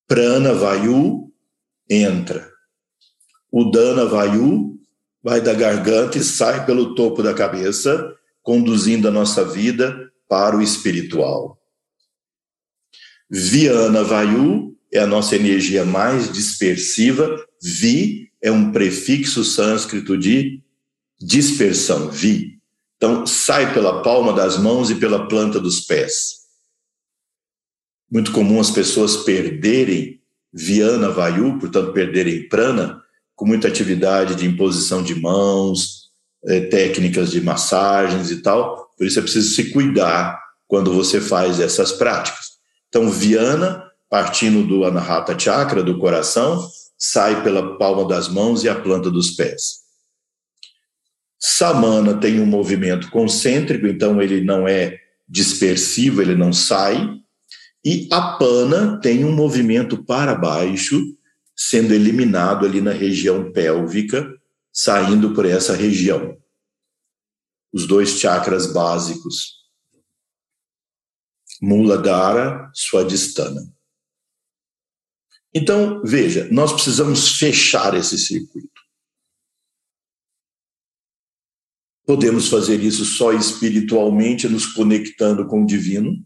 S1: Prana Vayu entra. Udana Vayu vai da garganta e sai pelo topo da cabeça, conduzindo a nossa vida para o espiritual. Viana Vayu é a nossa energia mais dispersiva. Vi é um prefixo sânscrito de dispersão, vi. Então, sai pela palma das mãos e pela planta dos pés. Muito comum as pessoas perderem Viana Vayu, portanto, perderem prana, com muita atividade de imposição de mãos, é, técnicas de massagens e tal. Por isso é preciso se cuidar quando você faz essas práticas. Então, Viana, partindo do Anahata Chakra, do coração, sai pela palma das mãos e a planta dos pés. Samana tem um movimento concêntrico, então ele não é dispersivo, ele não sai. E Apana tem um movimento para baixo, sendo eliminado ali na região pélvica, saindo por essa região. Os dois chakras básicos. Muladhara, Swadhisthana. Então, veja, nós precisamos fechar esse circuito. Podemos fazer isso só espiritualmente, nos conectando com o divino,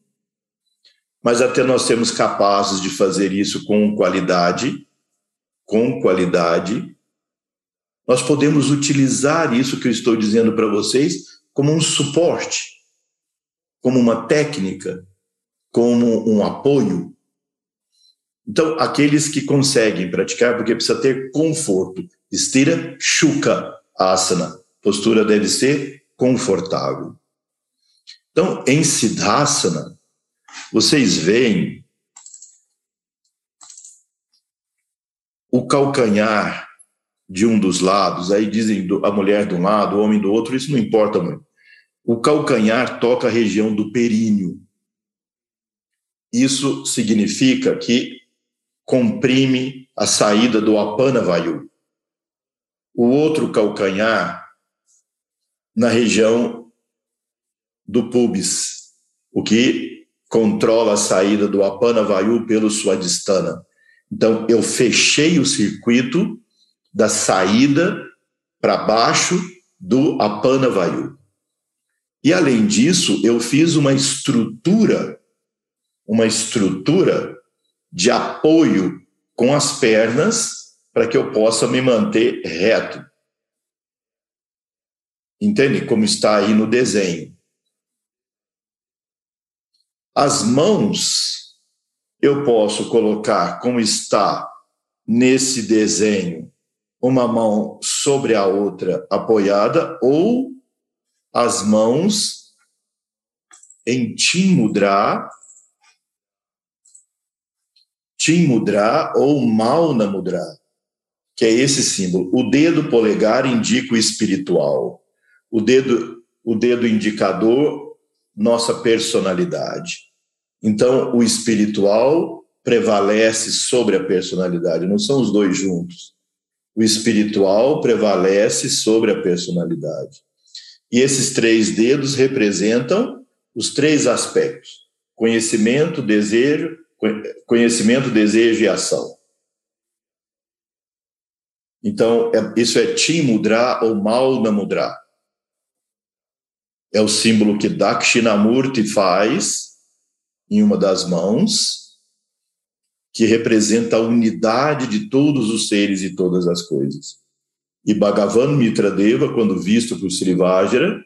S1: mas até nós sermos capazes de fazer isso com qualidade, com qualidade, nós podemos utilizar isso que eu estou dizendo para vocês como um suporte, como uma técnica, como um apoio. Então, aqueles que conseguem praticar, porque precisa ter conforto, estira shuka asana, postura deve ser confortável. Então, em Siddhasana, vocês veem o calcanhar de um dos lados, aí dizem a mulher de um lado, o homem do outro, isso não importa muito. O calcanhar toca a região do períneo. Isso significa que comprime a saída do apana vayu. O outro calcanhar na região do pubis, o que controla a saída do Apana Vayu pelo Swadhisthana. Então, eu fechei o circuito da saída para baixo do Apana Vayu. E, além disso, eu fiz uma estrutura, uma estrutura de apoio com as pernas para que eu possa me manter reto. Entende? Como está aí no desenho. As mãos, eu posso colocar como está nesse desenho uma mão sobre a outra apoiada ou as mãos em Timudra, Timudra ou Mauna Mudra, que é esse símbolo. O dedo polegar indica o espiritual. O dedo, o dedo indicador, nossa personalidade. Então, o espiritual prevalece sobre a personalidade, não são os dois juntos. O espiritual prevalece sobre a personalidade. E esses três dedos representam os três aspectos: conhecimento, desejo, conhecimento, desejo e ação. Então, é, isso é Tim Mudra ou Mauna Mudra. É o símbolo que Dakshinamurti faz em uma das mãos, que representa a unidade de todos os seres e todas as coisas. E Bhagavan Mitradeva, quando visto por Srivajra,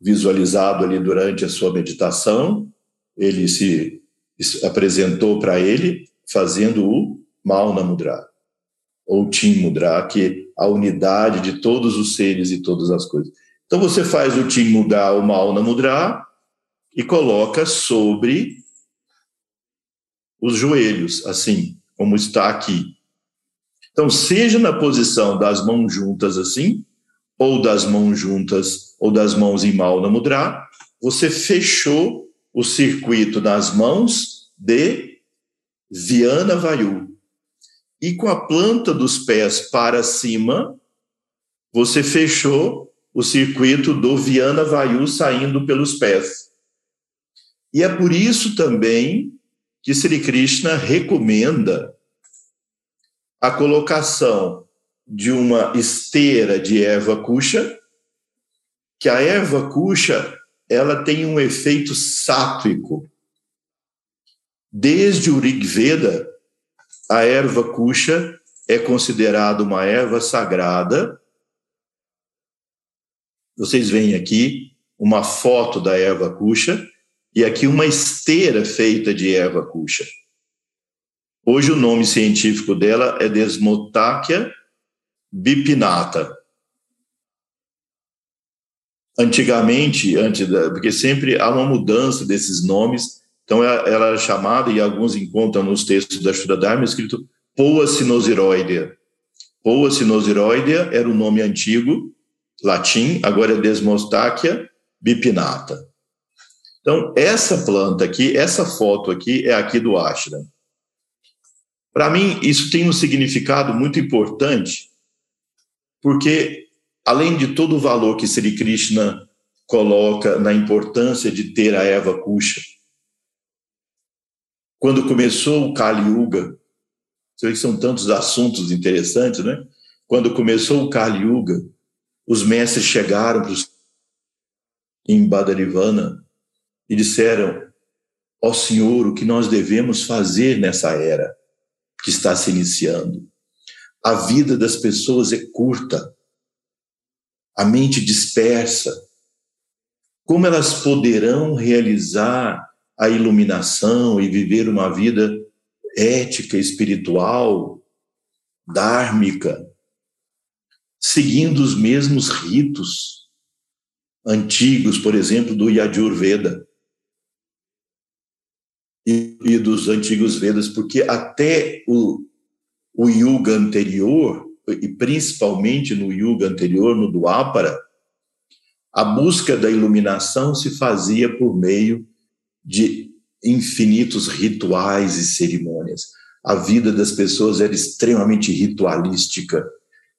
S1: visualizado ali durante a sua meditação, ele se apresentou para ele fazendo o Mauna Mudra, ou Tim Mudra, que é a unidade de todos os seres e todas as coisas. Então você faz o Tim Mudra, o Mauna Mudra, e coloca sobre os joelhos, assim, como está aqui. Então, seja na posição das mãos juntas assim, ou das mãos juntas, ou das mãos em Mauna Mudra, você fechou o circuito nas mãos de Viana Vayu. E com a planta dos pés para cima, você fechou o circuito do Viana Vayu saindo pelos pés. E é por isso também que Sri Krishna recomenda a colocação de uma esteira de erva kuxa, que a erva kuxa ela tem um efeito sátrico. Desde o Rig Veda, a erva kuxa é considerada uma erva sagrada. Vocês veem aqui uma foto da erva kuxa e aqui uma esteira feita de erva cuxa. Hoje o nome científico dela é Desmotáquia bipinata. Antigamente, antes da, porque sempre há uma mudança desses nomes, então ela, ela era chamada, e alguns encontram nos textos da Shuddha Dharma, escrito Poa sinosiroidea. Poa sinosiroidea era o nome antigo, latim, agora é Desmotáquia bipinata. Então, essa planta aqui, essa foto aqui é aqui do ashram. Para mim, isso tem um significado muito importante, porque além de todo o valor que Sri Krishna coloca na importância de ter a Eva Kusha, quando começou o Kali Yuga, você vê que são tantos assuntos interessantes, né? Quando começou o Kali Yuga, os mestres chegaram em Badarivana e disseram: Ó Senhor, o que nós devemos fazer nessa era que está se iniciando? A vida das pessoas é curta, a mente dispersa. Como elas poderão realizar a iluminação e viver uma vida ética, espiritual, dármica, seguindo os mesmos ritos antigos, por exemplo, do Yajurveda? E, e dos antigos Vedas, porque até o, o Yuga anterior, e principalmente no Yuga anterior, no Dwapara, a busca da iluminação se fazia por meio de infinitos rituais e cerimônias. A vida das pessoas era extremamente ritualística,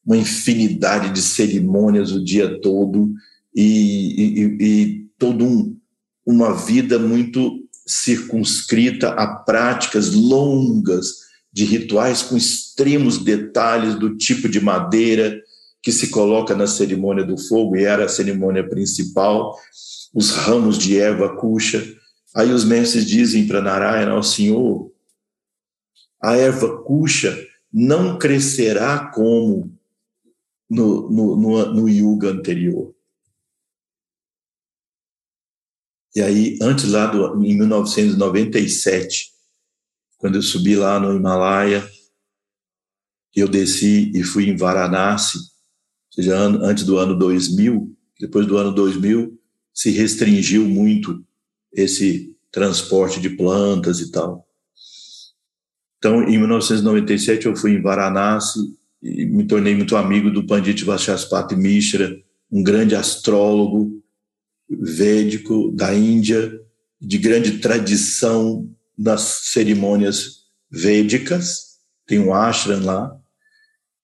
S1: uma infinidade de cerimônias o dia todo e, e, e todo um, uma vida muito circunscrita a práticas longas de rituais com extremos detalhes do tipo de madeira que se coloca na cerimônia do fogo, e era a cerimônia principal, os ramos de erva cuxa. Aí os mestres dizem para Narayana, ao Senhor, a erva cuxa não crescerá como no, no, no, no yuga anterior. E aí, antes lá do, em 1997, quando eu subi lá no Himalaia, eu desci e fui em Varanasi, ou seja, antes do ano 2000, depois do ano 2000, se restringiu muito esse transporte de plantas e tal. Então, em 1997, eu fui em Varanasi e me tornei muito amigo do Pandit Vachaspati Mishra, um grande astrólogo védico da Índia, de grande tradição nas cerimônias védicas. Tem um ashram lá.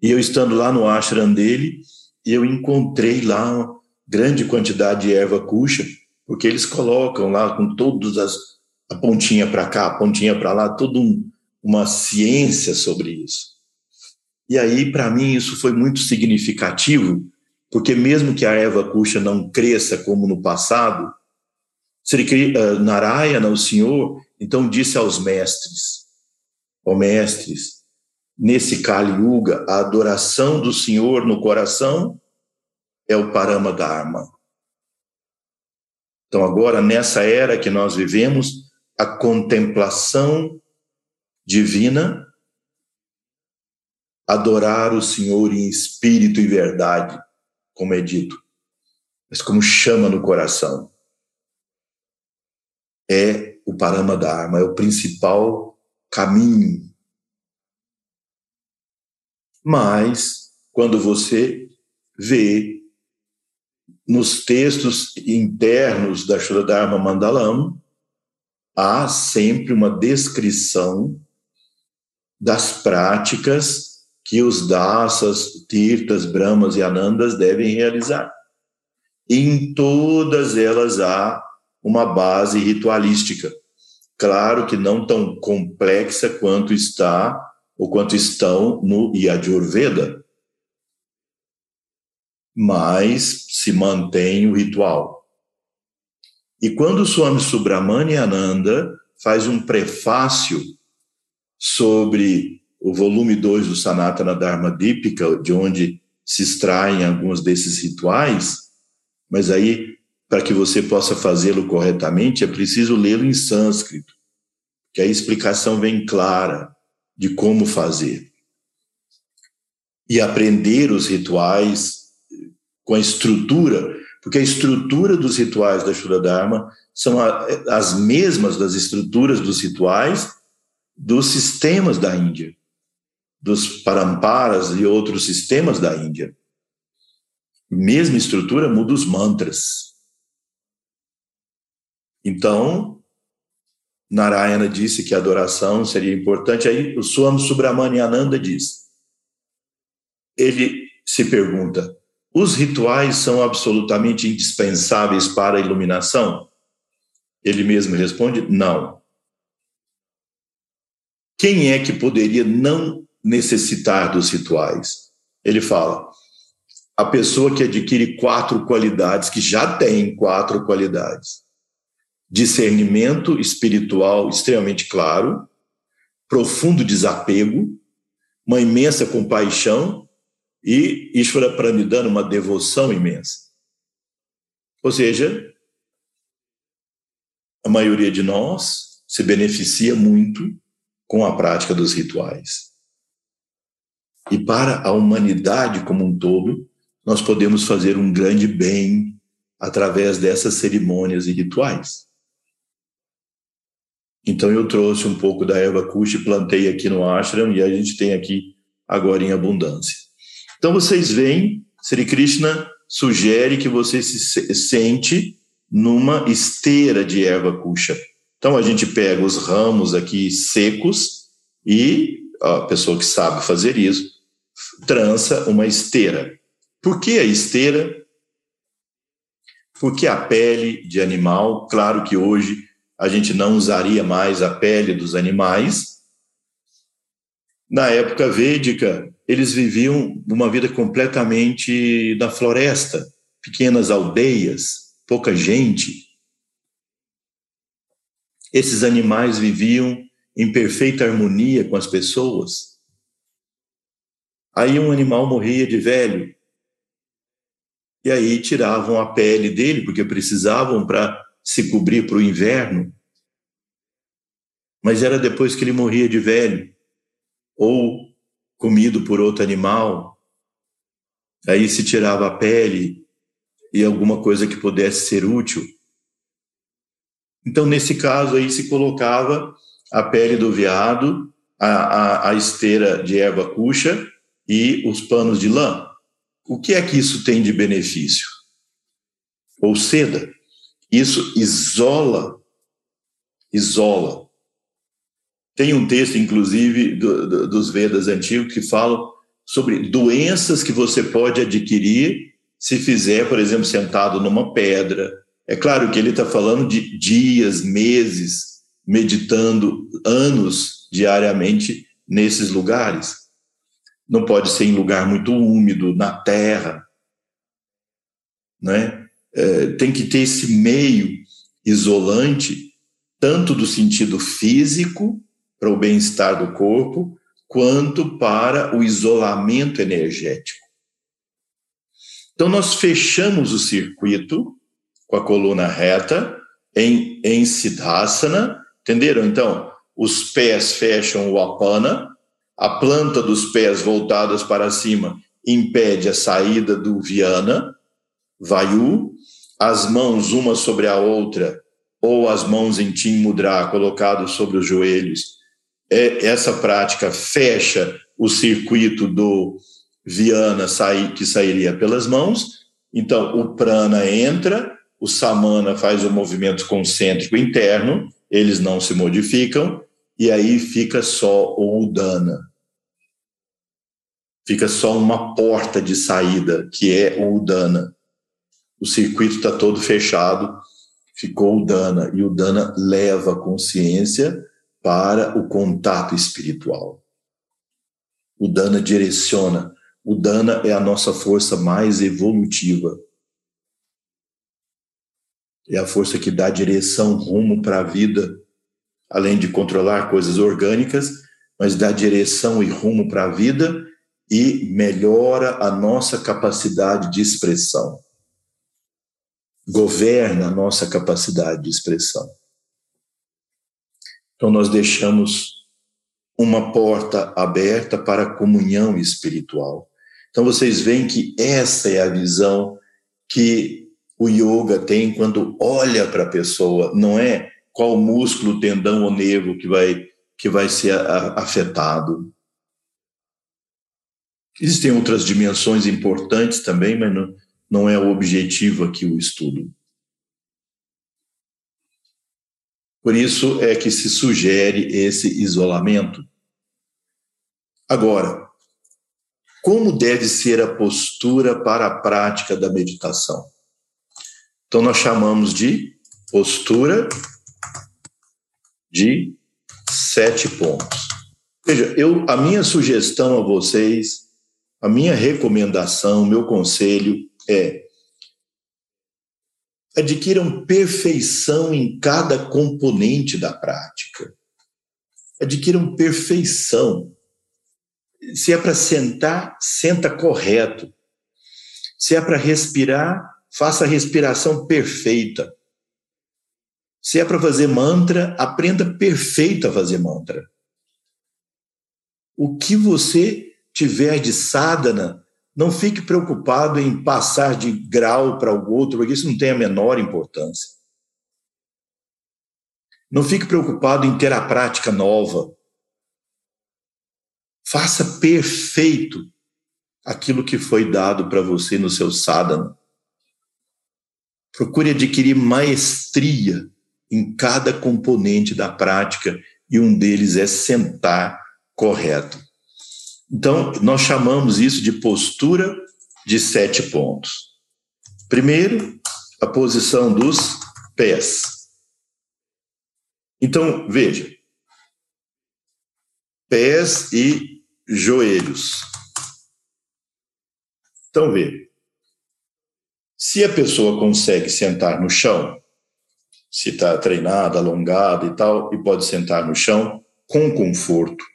S1: E eu estando lá no ashram dele, eu encontrei lá uma grande quantidade de erva cuxa, porque eles colocam lá com todas as a pontinha para cá, a pontinha para lá, toda um, uma ciência sobre isso. E aí, para mim, isso foi muito significativo, porque mesmo que a erva cuxa não cresça como no passado, Sri eh, Narayana, o Senhor, então disse aos mestres, ó mestres, nesse Kali Yuga, a adoração do Senhor no coração é o Parama Dharma. Então agora, nessa era que nós vivemos, a contemplação divina, adorar o Senhor em espírito e verdade, como é dito, mas como chama no coração. É o Parama Dharma, é o principal caminho. Mas, quando você vê nos textos internos da Dharma Mandalam, há sempre uma descrição das práticas que os dasas, tirtas, brahmas e anandas devem realizar. Em todas elas há uma base ritualística. Claro que não tão complexa quanto está ou quanto estão no Yajurveda, mas se mantém o ritual. E quando Swami Subramania Ananda faz um prefácio sobre o volume 2 do Sanatana Dharma Dipika, de onde se extraem alguns desses rituais, mas aí, para que você possa fazê-lo corretamente, é preciso lê-lo em sânscrito, que a explicação vem clara de como fazer. E aprender os rituais com a estrutura, porque a estrutura dos rituais da Shura Dharma são as mesmas das estruturas dos rituais dos sistemas da Índia, dos paramparas e outros sistemas da Índia. Mesma estrutura muda os mantras. Então, Narayana disse que a adoração seria importante. Aí o Swami Subramaniananda diz: ele se pergunta, os rituais são absolutamente indispensáveis para a iluminação? Ele mesmo responde: não. Quem é que poderia não necessitar dos rituais? Ele fala: a pessoa que adquire quatro qualidades, que já tem quatro qualidades: discernimento espiritual extremamente claro, profundo desapego, uma imensa compaixão e Ishvara Pranidhana, uma devoção imensa. Ou seja, a maioria de nós se beneficia muito com a prática dos rituais. E para a humanidade como um todo, nós podemos fazer um grande bem através dessas cerimônias e rituais. Então eu trouxe um pouco da erva kush e plantei aqui no ashram e a gente tem aqui agora em abundância. Então vocês veem, Sri Krishna sugere que você se sente numa esteira de erva cuxa. Então a gente pega os ramos aqui secos e a pessoa que sabe fazer isso trança uma esteira. Por que a esteira? Porque a pele de animal, claro que hoje a gente não usaria mais a pele dos animais. Na época védica, eles viviam uma vida completamente na floresta, pequenas aldeias, pouca gente. Esses animais viviam em perfeita harmonia com as pessoas. Aí um animal morria de velho. E aí tiravam a pele dele, porque precisavam para se cobrir para o inverno. mas era depois que ele morria de velho, ou comido por outro animal. Aí se tirava a pele e alguma coisa que pudesse ser útil. Então, nesse caso aí, se colocava a pele do veado, a, a, a esteira de erva cuxa e os panos de lã. O que é que isso tem de benefício? Ou seda. Isso isola, isola. Tem um texto, inclusive, do, do, dos Vedas antigos que falam sobre doenças que você pode adquirir se fizer, por exemplo, sentado numa pedra. É claro que ele está falando de dias, meses, meditando anos diariamente nesses lugares. Não pode ser em lugar muito úmido, na terra. Né? É, tem que ter esse meio isolante, tanto do sentido físico, para o bem-estar do corpo, quanto para o isolamento energético. Então, nós fechamos o circuito com a coluna reta em, em Siddhasana, entenderam? Então, os pés fecham o apana, a planta dos pés voltadas para cima impede a saída do Viana, Vayu, as mãos uma sobre a outra, ou as mãos em Tim Mudra colocadas sobre os joelhos, é, essa prática fecha o circuito do Viana que sairia pelas mãos. Então, o prana entra, o samana faz o movimento concêntrico interno, eles não se modificam, e aí fica só o udana. Fica só uma porta de saída, que é o udana. O circuito está todo fechado, ficou o dana, e o dana leva a consciência para o contato espiritual. O dana direciona. O dana é a nossa força mais evolutiva. É a força que dá direção, rumo para a vida além de controlar coisas orgânicas, mas dá direção e rumo para a vida e melhora a nossa capacidade de expressão. Governa a nossa capacidade de expressão. Então, nós deixamos uma porta aberta para a comunhão espiritual. Então, vocês veem que essa é a visão que o yoga tem quando olha para a pessoa, não é qual músculo, tendão ou nervo que vai, que vai ser afetado. Existem outras dimensões importantes também, mas não, não é o objetivo aqui o estudo. Por isso é que se sugere esse isolamento. Agora, como deve ser a postura para a prática da meditação? Então, nós chamamos de postura de sete pontos. Veja, eu, a minha sugestão a vocês, a minha recomendação, meu conselho é adquiram perfeição em cada componente da prática. Adquiram perfeição. Se é para sentar, senta correto. Se é para respirar, faça a respiração perfeita. Se é para fazer mantra, aprenda perfeito a fazer mantra. O que você tiver de sadhana, não fique preocupado em passar de grau para o outro, porque isso não tem a menor importância. Não fique preocupado em ter a prática nova. Faça perfeito aquilo que foi dado para você no seu sadhana. Procure adquirir maestria em cada componente da prática e um deles é sentar correto. Então, nós chamamos isso de postura de sete pontos. Primeiro, a posição dos pés. Então, veja: pés e joelhos. Então, veja. Se a pessoa consegue sentar no chão, se está treinada, alongada e tal, e pode sentar no chão com conforto.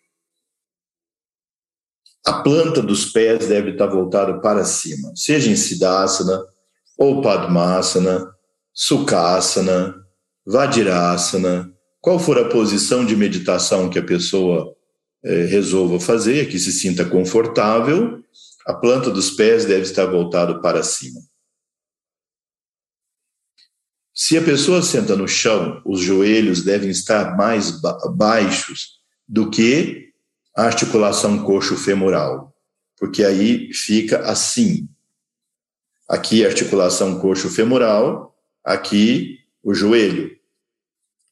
S1: A planta dos pés deve estar voltada para cima, seja em Siddhasana, ou Padmasana, Sukhasana, Vajrasana, qual for a posição de meditação que a pessoa é, resolva fazer, que se sinta confortável, a planta dos pés deve estar voltada para cima. Se a pessoa senta no chão, os joelhos devem estar mais ba baixos do que a articulação coxo-femoral, porque aí fica assim. Aqui a articulação coxo-femoral, aqui o joelho.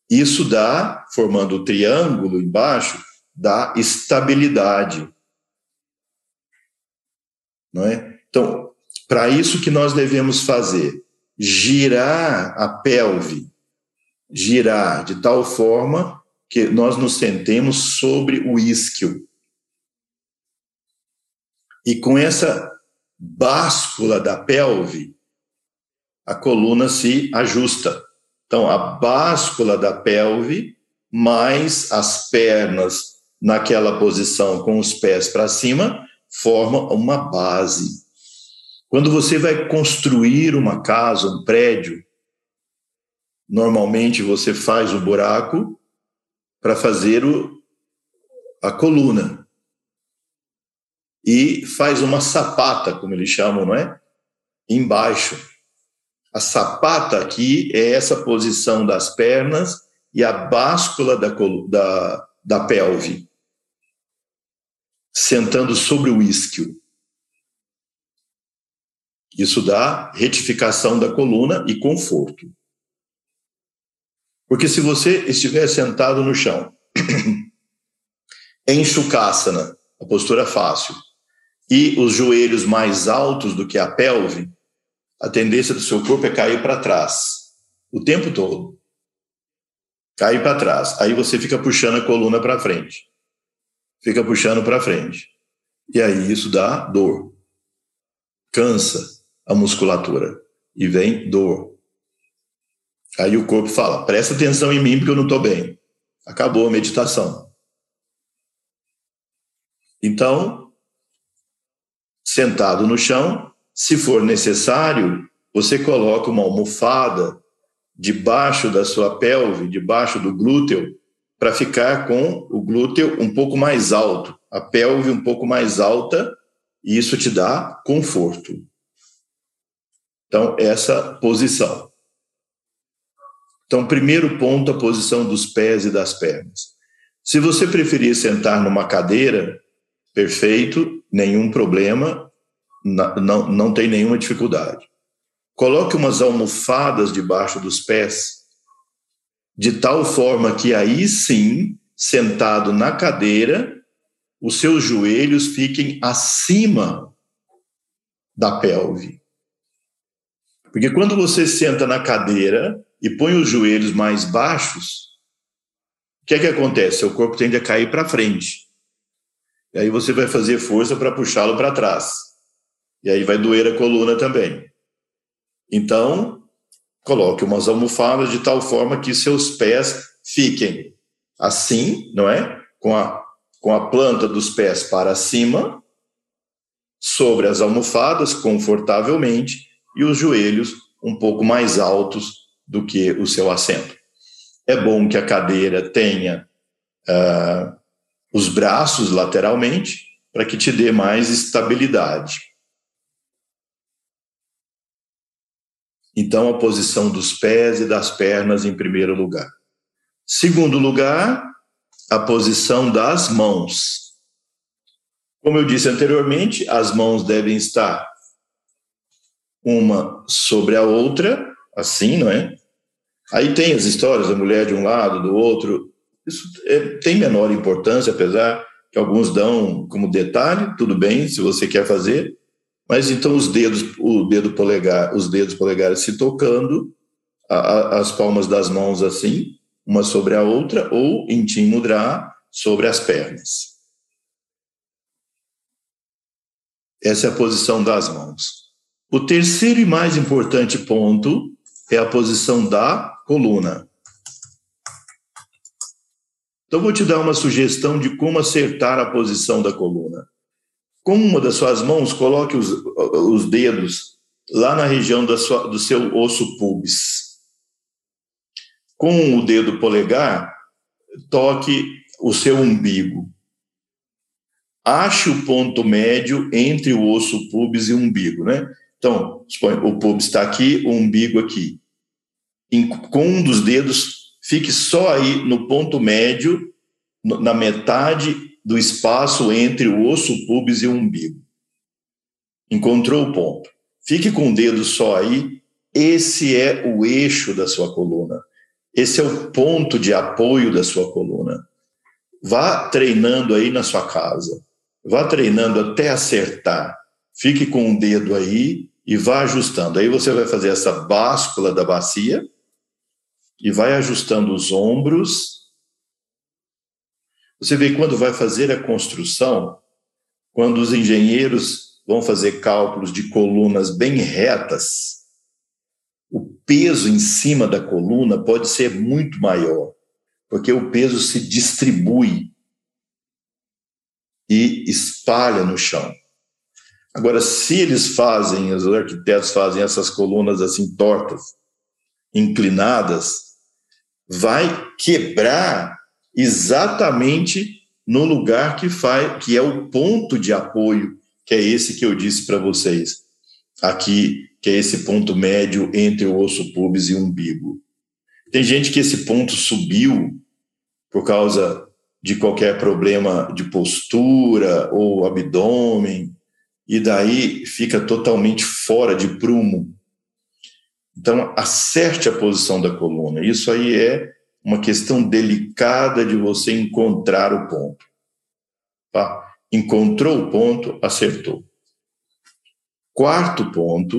S1: Isso dá, formando o triângulo embaixo, dá estabilidade. Não é? Então, para isso que nós devemos fazer, girar a pelve, girar de tal forma que nós nos sentemos sobre o isquio. E com essa báscula da pelve, a coluna se ajusta. Então, a báscula da pelve, mais as pernas naquela posição com os pés para cima, forma uma base. Quando você vai construir uma casa, um prédio, normalmente você faz o buraco para fazer o, a coluna. E faz uma sapata, como eles chamam, não é? Embaixo. A sapata aqui é essa posição das pernas e a báscula da, da, da pelve, sentando sobre o isquio. Isso dá retificação da coluna e conforto. Porque se você estiver sentado no chão, (clears throat) em Shukrasana, a postura fácil, e os joelhos mais altos do que a pelve, a tendência do seu corpo é cair para trás o tempo todo. Cair para trás. Aí você fica puxando a coluna para frente. Fica puxando para frente. E aí isso dá dor. Cansa a musculatura e vem dor. Aí o corpo fala: presta atenção em mim porque eu não estou bem. Acabou a meditação. Então, sentado no chão, se for necessário, você coloca uma almofada debaixo da sua pelve, debaixo do glúteo, para ficar com o glúteo um pouco mais alto, a pelve um pouco mais alta, e isso te dá conforto. Então, essa posição. Então, primeiro ponto, a posição dos pés e das pernas. Se você preferir sentar numa cadeira, perfeito, nenhum problema, não, não tem nenhuma dificuldade. Coloque umas almofadas debaixo dos pés, de tal forma que aí sim, sentado na cadeira, os seus joelhos fiquem acima da pelve. Porque quando você senta na cadeira e põe os joelhos mais baixos, o que é que acontece? Seu corpo tende a cair para frente. E aí você vai fazer força para puxá-lo para trás. E aí vai doer a coluna também. Então, coloque umas almofadas de tal forma que seus pés fiquem assim, não é? Com a, com a planta dos pés para cima, sobre as almofadas, confortavelmente, e os joelhos um pouco mais altos do que o seu assento. É bom que a cadeira tenha uh, os braços lateralmente para que te dê mais estabilidade. Então, a posição dos pés e das pernas em primeiro lugar. Segundo lugar, a posição das mãos. Como eu disse anteriormente, as mãos devem estar uma sobre a outra, assim, não é? Aí tem as histórias da mulher de um lado, do outro. Isso é, tem menor importância, apesar que alguns dão como detalhe, tudo bem, se você quer fazer. Mas então os dedos, o dedo polegar, os dedos polegares se tocando, a, a, as palmas das mãos assim, uma sobre a outra, ou em Tim Mudra, sobre as pernas. Essa é a posição das mãos. O terceiro e mais importante ponto é a posição da coluna. Então, vou te dar uma sugestão de como acertar a posição da coluna. Com uma das suas mãos, coloque os, os dedos lá na região sua, do seu osso pubis. Com o dedo polegar, toque o seu umbigo. Ache o ponto médio entre o osso pubis e o umbigo, né? Então, o pubis está aqui, o umbigo aqui. Com um dos dedos, fique só aí no ponto médio, na metade do espaço entre o osso pubis e o umbigo. Encontrou o ponto. Fique com o dedo só aí. Esse é o eixo da sua coluna. Esse é o ponto de apoio da sua coluna. Vá treinando aí na sua casa. Vá treinando até acertar. Fique com o dedo aí e vá ajustando. Aí você vai fazer essa báscula da bacia e vai ajustando os ombros. Você vê quando vai fazer a construção, quando os engenheiros vão fazer cálculos de colunas bem retas, o peso em cima da coluna pode ser muito maior, porque o peso se distribui e espalha no chão. Agora, se eles fazem, os arquitetos fazem essas colunas assim tortas, inclinadas, vai quebrar exatamente no lugar que faz, que é o ponto de apoio, que é esse que eu disse para vocês aqui que é esse ponto médio entre o osso pubis e o umbigo. Tem gente que esse ponto subiu por causa de qualquer problema de postura ou abdômen, e daí fica totalmente fora de prumo. Então, acerte a posição da coluna. Isso aí é uma questão delicada de você encontrar o ponto. Tá? Encontrou o ponto, acertou. Quarto ponto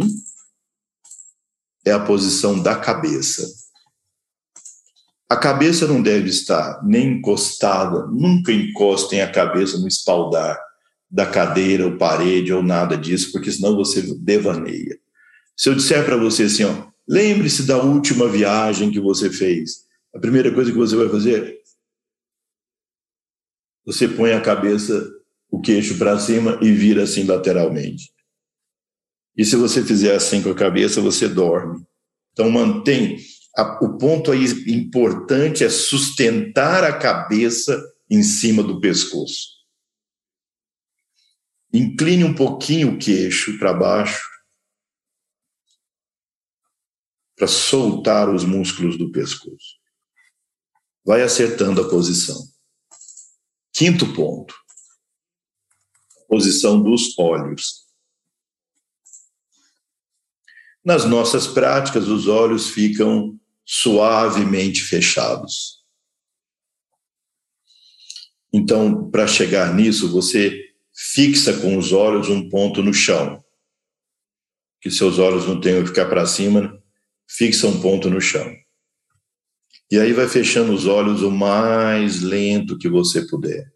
S1: é a posição da cabeça. A cabeça não deve estar nem encostada, nunca encostem a cabeça no espaldar da cadeira ou parede ou nada disso, porque senão você devaneia. Se eu disser para você assim, ó, lembre-se da última viagem que você fez, a primeira coisa que você vai fazer, você põe a cabeça, o queixo para cima e vira assim lateralmente. E se você fizer assim com a cabeça, você dorme. Então, mantém. A, o ponto aí importante é sustentar a cabeça em cima do pescoço. Incline um pouquinho o queixo para baixo, para soltar os músculos do pescoço. Vai acertando a posição. Quinto ponto: posição dos olhos. Nas nossas práticas, os olhos ficam suavemente fechados. Então, para chegar nisso, você fixa com os olhos um ponto no chão. Que seus olhos não tenham que ficar para cima, fixa um ponto no chão. E aí vai fechando os olhos o mais lento que você puder.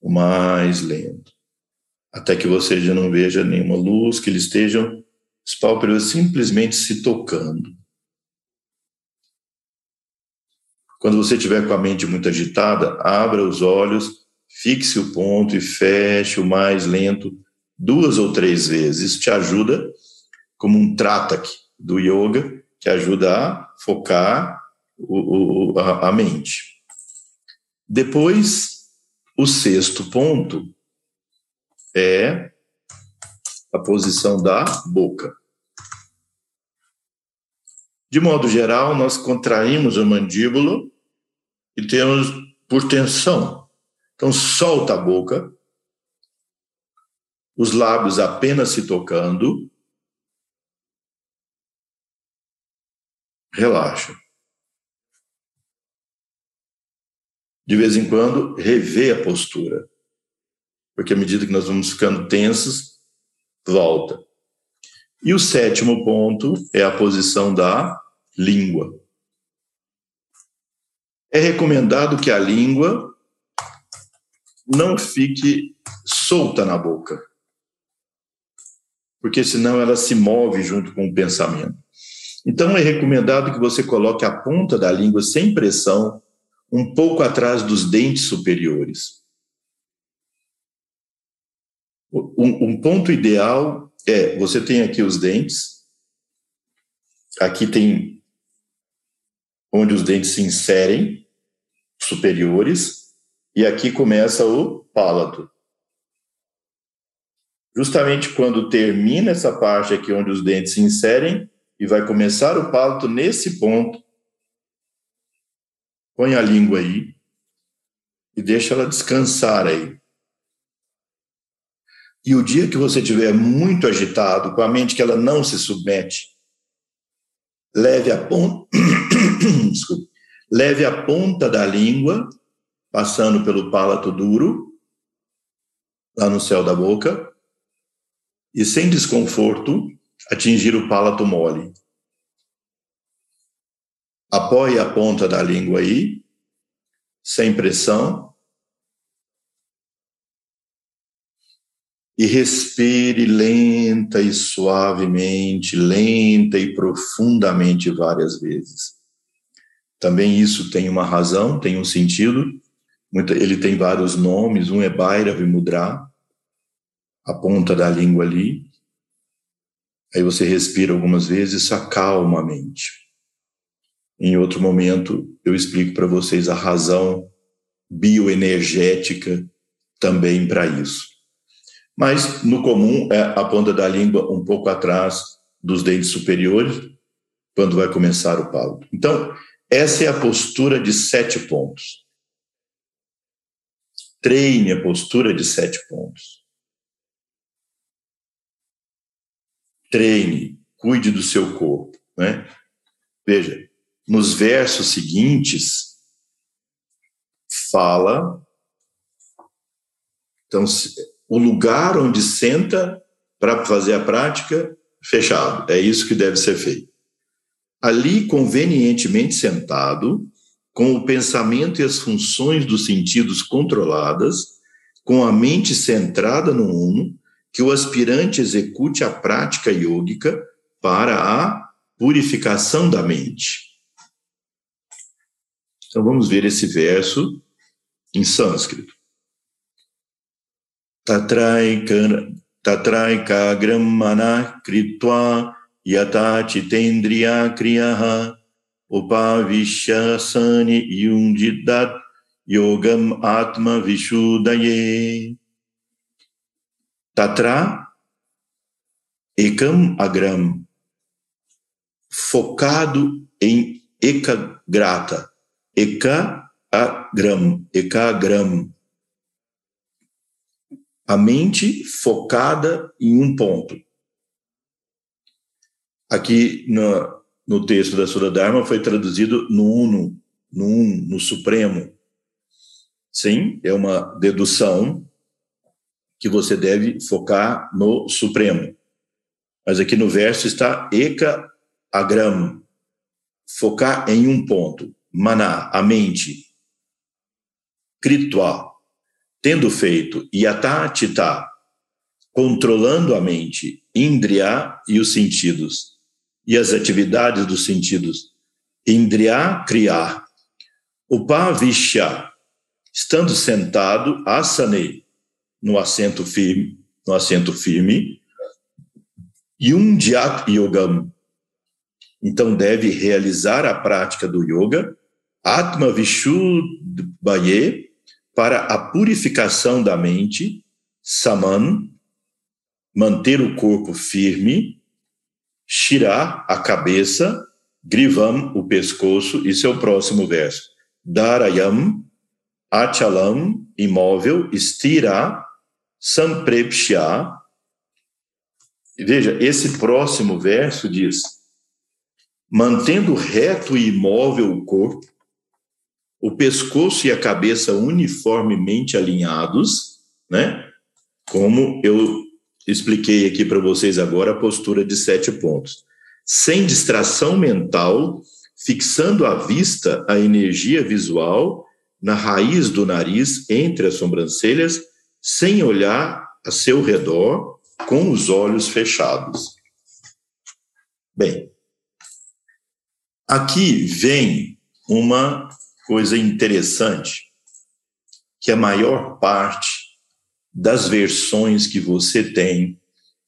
S1: O mais lento. Até que você já não veja nenhuma luz, que eles estejam os pálpebras simplesmente se tocando. Quando você estiver com a mente muito agitada, abra os olhos, fixe o ponto e feche o mais lento duas ou três vezes. Isso te ajuda como um tratak do yoga, que ajuda a focar o, o, a, a mente. Depois, o sexto ponto é a posição da boca. De modo geral, nós contraímos a mandíbula e temos por tensão. Então, solta a boca, os lábios apenas se tocando, relaxa. De vez em quando, revê a postura, porque à medida que nós vamos ficando tensos, volta. E o sétimo ponto é a posição da língua. É recomendado que a língua não fique solta na boca, porque senão ela se move junto com o pensamento. Então é recomendado que você coloque a ponta da língua sem pressão, um pouco atrás dos dentes superiores. Um, um ponto ideal é, você tem aqui os dentes, aqui tem onde os dentes se inserem, superiores, e aqui começa o palato. Justamente quando termina essa parte aqui onde os dentes se inserem, e vai começar o palato nesse ponto, põe a língua aí e deixa ela descansar aí. E o dia que você estiver muito agitado, com a mente que ela não se submete, leve a ponta, (coughs) leve a ponta da língua, passando pelo palato duro, lá no céu da boca, e sem desconforto, atingir o palato mole. Apoie a ponta da língua aí, sem pressão, e respire lenta e suavemente, lenta e profundamente várias vezes. Também isso tem uma razão, tem um sentido. Ele tem vários nomes, um é Bhairava Mudra, a ponta da língua ali. Aí você respira algumas vezes, isso acalma a mente. Em outro momento, eu explico para vocês a razão bioenergética também para isso mas no comum é a ponta da língua um pouco atrás dos dentes superiores, quando vai começar o palato. Então, essa é a postura de sete pontos. Treine a postura de sete pontos. Treine, cuide do seu corpo. Né? Veja, nos versos seguintes, fala. Então, o lugar onde senta para fazer a prática fechado. É isso que deve ser feito. Ali, convenientemente sentado, com o pensamento e as funções dos sentidos controladas, com a mente centrada no Uno, que o aspirante execute a prática yógica para a purificação da mente. Então vamos ver esse verso em sânscrito. Tatraika grammana kritwa yata kriyaha upavishasani yundidat yogam atma vishudaye. Tatra ekam agram, focado em Eka Grata, Eka Agram, Eka Agram, A mente focada em um ponto. Aqui na, no texto da Sura Dharma foi traduzido no Uno, no Um, no Supremo. Sim, é uma dedução que você deve focar no Supremo. Mas aqui no verso está Eka Agram, focar em um ponto. Maná, a mente. Kritwa, tendo feito yatatita, controlando a mente, indriya e os sentidos, e as atividades dos sentidos, indriya, criar, upavishya, estando sentado, asane, no assento firme, no assento firme, e um Yat Yogam. Então deve realizar a prática do yoga, Atma Vishuddhaye, para a purificação da mente, saman, manter o corpo firme, shira, a cabeça, grivam, o pescoço, é o próximo verso. Darayam, achalam, imóvel, estira, samprepshya. Veja, esse próximo verso diz: mantendo reto e imóvel o corpo, o pescoço e a cabeça uniformemente alinhados, né? Como eu expliquei aqui para vocês agora a postura de sete pontos. Sem distração mental, fixando a vista, a energia visual na raiz do nariz, entre as sobrancelhas, sem olhar a seu redor, com os olhos fechados. Bem, aqui vem uma coisa interessante que a maior parte das versões que você tem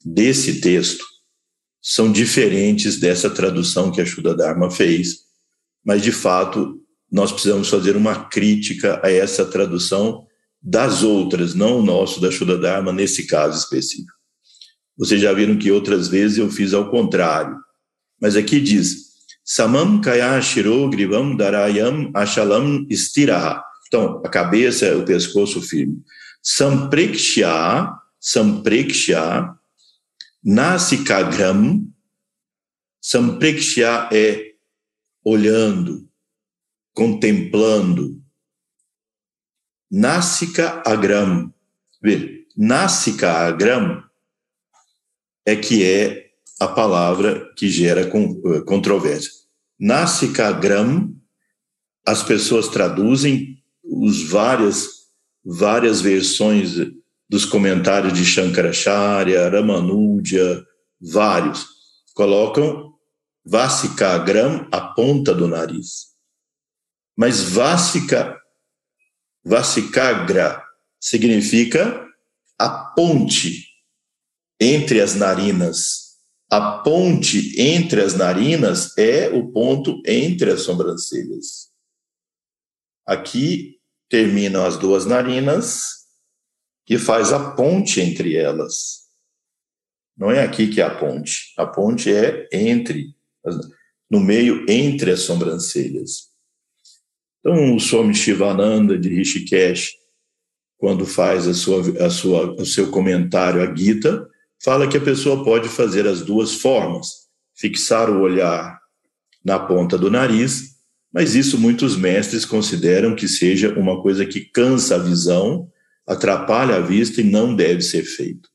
S1: desse texto são diferentes dessa tradução que a Shuddha Dharma fez, mas de fato nós precisamos fazer uma crítica a essa tradução das outras, não o nosso da Shuddha Dharma nesse caso específico. Vocês já viram que outras vezes eu fiz ao contrário. Mas aqui diz: Samam kaya shiro grivam darayam ashalam stiraha. Então, a cabeça, o pescoço firme. Sampreksha, sampreksha, nasikagram. Sampreksha é olhando, contemplando. Nasika agram. Vê, Nasika agram é que é a palavra que gera eh, controvérsia. Nasikagram, as pessoas traduzem os várias várias versões dos comentários de Shankaracharya, Ramanuja, vários colocam Vasikagram a ponta do nariz. Mas Vasika Vasikagra significa a ponte entre as narinas. A ponte entre as narinas é o ponto entre as sobrancelhas. Aqui terminam as duas narinas e faz a ponte entre elas. Não é aqui que é a ponte. A ponte é entre, no meio entre as sobrancelhas. Então, o Swami Shivananda de Rishikesh, quando faz a sua, a sua, o seu comentário à Gita, fala que a pessoa pode fazer as duas formas: fixar o olhar na ponta do nariz, mas isso muitos mestres consideram que seja uma coisa que cansa a visão, atrapalha a vista e não deve ser feito.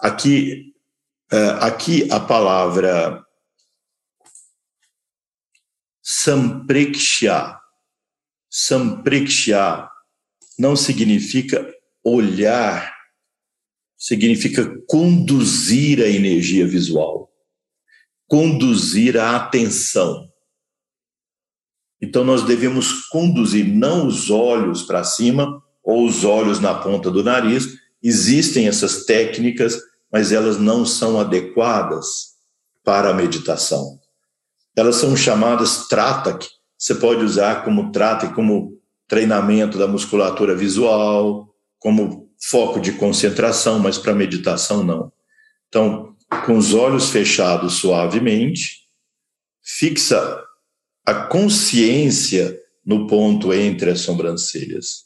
S1: Aqui, é, aqui a palavra sampreksha, sampreksha não significa olhar significa conduzir a energia visual, conduzir a atenção. Então nós devemos conduzir não os olhos para cima ou os olhos na ponta do nariz. Existem essas técnicas, mas elas não são adequadas para a meditação. Elas são chamadas tratak. Você pode usar como tratak, como treinamento da musculatura visual, como foco de concentração, mas para meditação não. Então, com os olhos fechados suavemente, fixa a consciência no ponto entre as sobrancelhas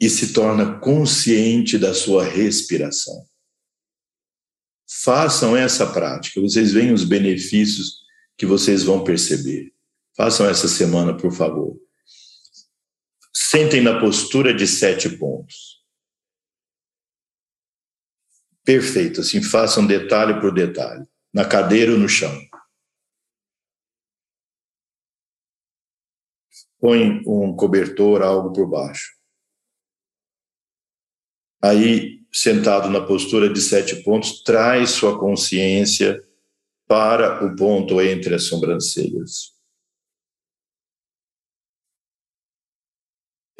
S1: e se torna consciente da sua respiração. Façam essa prática, vocês veem os benefícios que vocês vão perceber. Façam essa semana, por favor. Sentem na postura de sete pontos. Perfeito, assim, façam detalhe por detalhe, na cadeira ou no chão. Põe um cobertor, algo por baixo. Aí, sentado na postura de sete pontos, traz sua consciência para o ponto entre as sobrancelhas.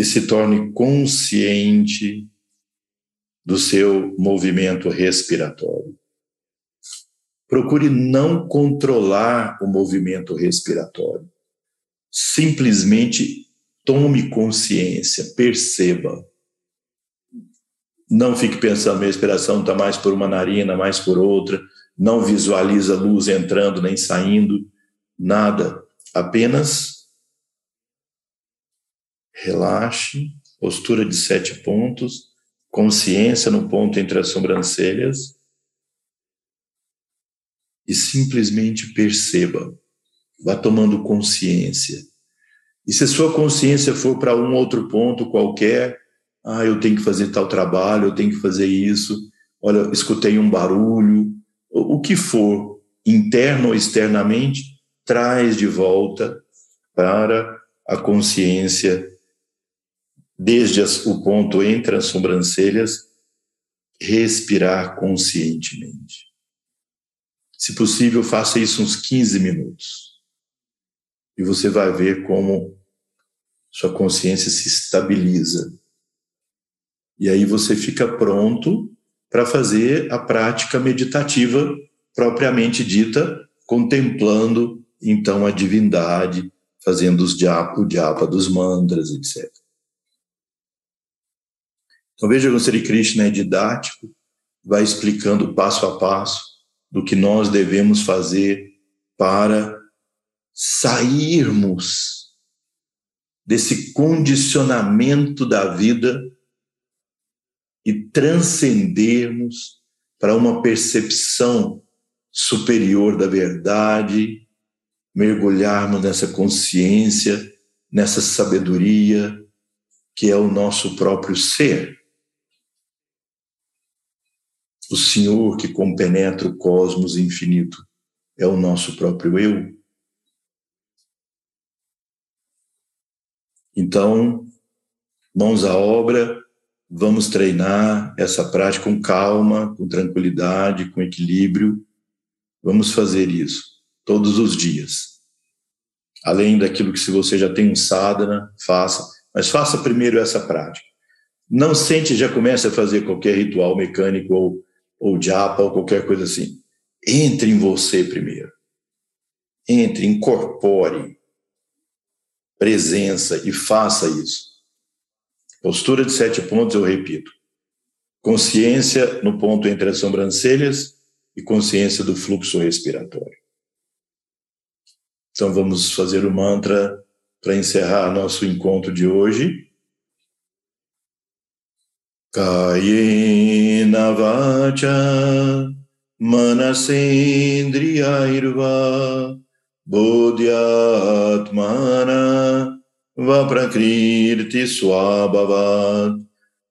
S1: e se torne consciente do seu movimento respiratório. Procure não controlar o movimento respiratório. Simplesmente tome consciência, perceba. Não fique pensando, minha respiração está mais por uma narina, mais por outra. Não visualiza luz entrando nem saindo, nada. Apenas relaxe, postura de sete pontos, consciência no ponto entre as sobrancelhas e simplesmente perceba, vá tomando consciência. E se a sua consciência for para um outro ponto qualquer, ah, eu tenho que fazer tal trabalho, eu tenho que fazer isso, olha, escutei um barulho, o que for, interno ou externamente, traz de volta para a consciência desde o ponto entre as sobrancelhas, respirar conscientemente. Se possível, faça isso uns 15 minutos. E você vai ver como sua consciência se estabiliza. E aí você fica pronto para fazer a prática meditativa propriamente dita, contemplando então a divindade fazendo os diapa, o japa dos mantras, etc. Então veja como Sri Krishna é didático, vai explicando passo a passo do que nós devemos fazer para sairmos desse condicionamento da vida e transcendermos para uma percepção superior da verdade, mergulharmos nessa consciência, nessa sabedoria que é o nosso próprio ser. O Senhor que compenetra o cosmos infinito é o nosso próprio eu. Então, mãos à obra, vamos treinar essa prática com calma, com tranquilidade, com equilíbrio. Vamos fazer isso todos os dias. Além daquilo que se você já tem um sadhana, faça, mas faça primeiro essa prática. Não sente já comece a fazer qualquer ritual mecânico ou ou japa ou qualquer coisa assim. Entre em você primeiro. Entre, incorpore presença e faça isso. Postura de sete pontos, eu repito. Consciência no ponto entre as sobrancelhas e consciência do fluxo respiratório. Então vamos fazer o mantra para encerrar nosso encontro de hoje. Kayena vacha manasendriyairva बोध्यात्मान व प्रकीर्ति स्वाभवात्।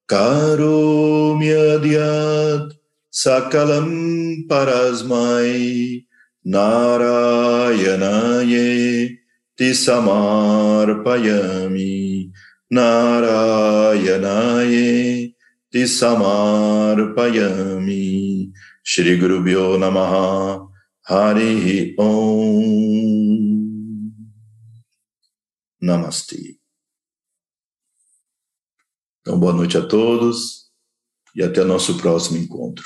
S1: कारोम्यद्यात् सकलं परस्मै नारायणाये ति समार्पयामि। नारायणाये ति समार्पयामि। श्रीगुरुभ्यो नमः। Hari Om Namastê. Então, boa noite a todos e até nosso próximo encontro.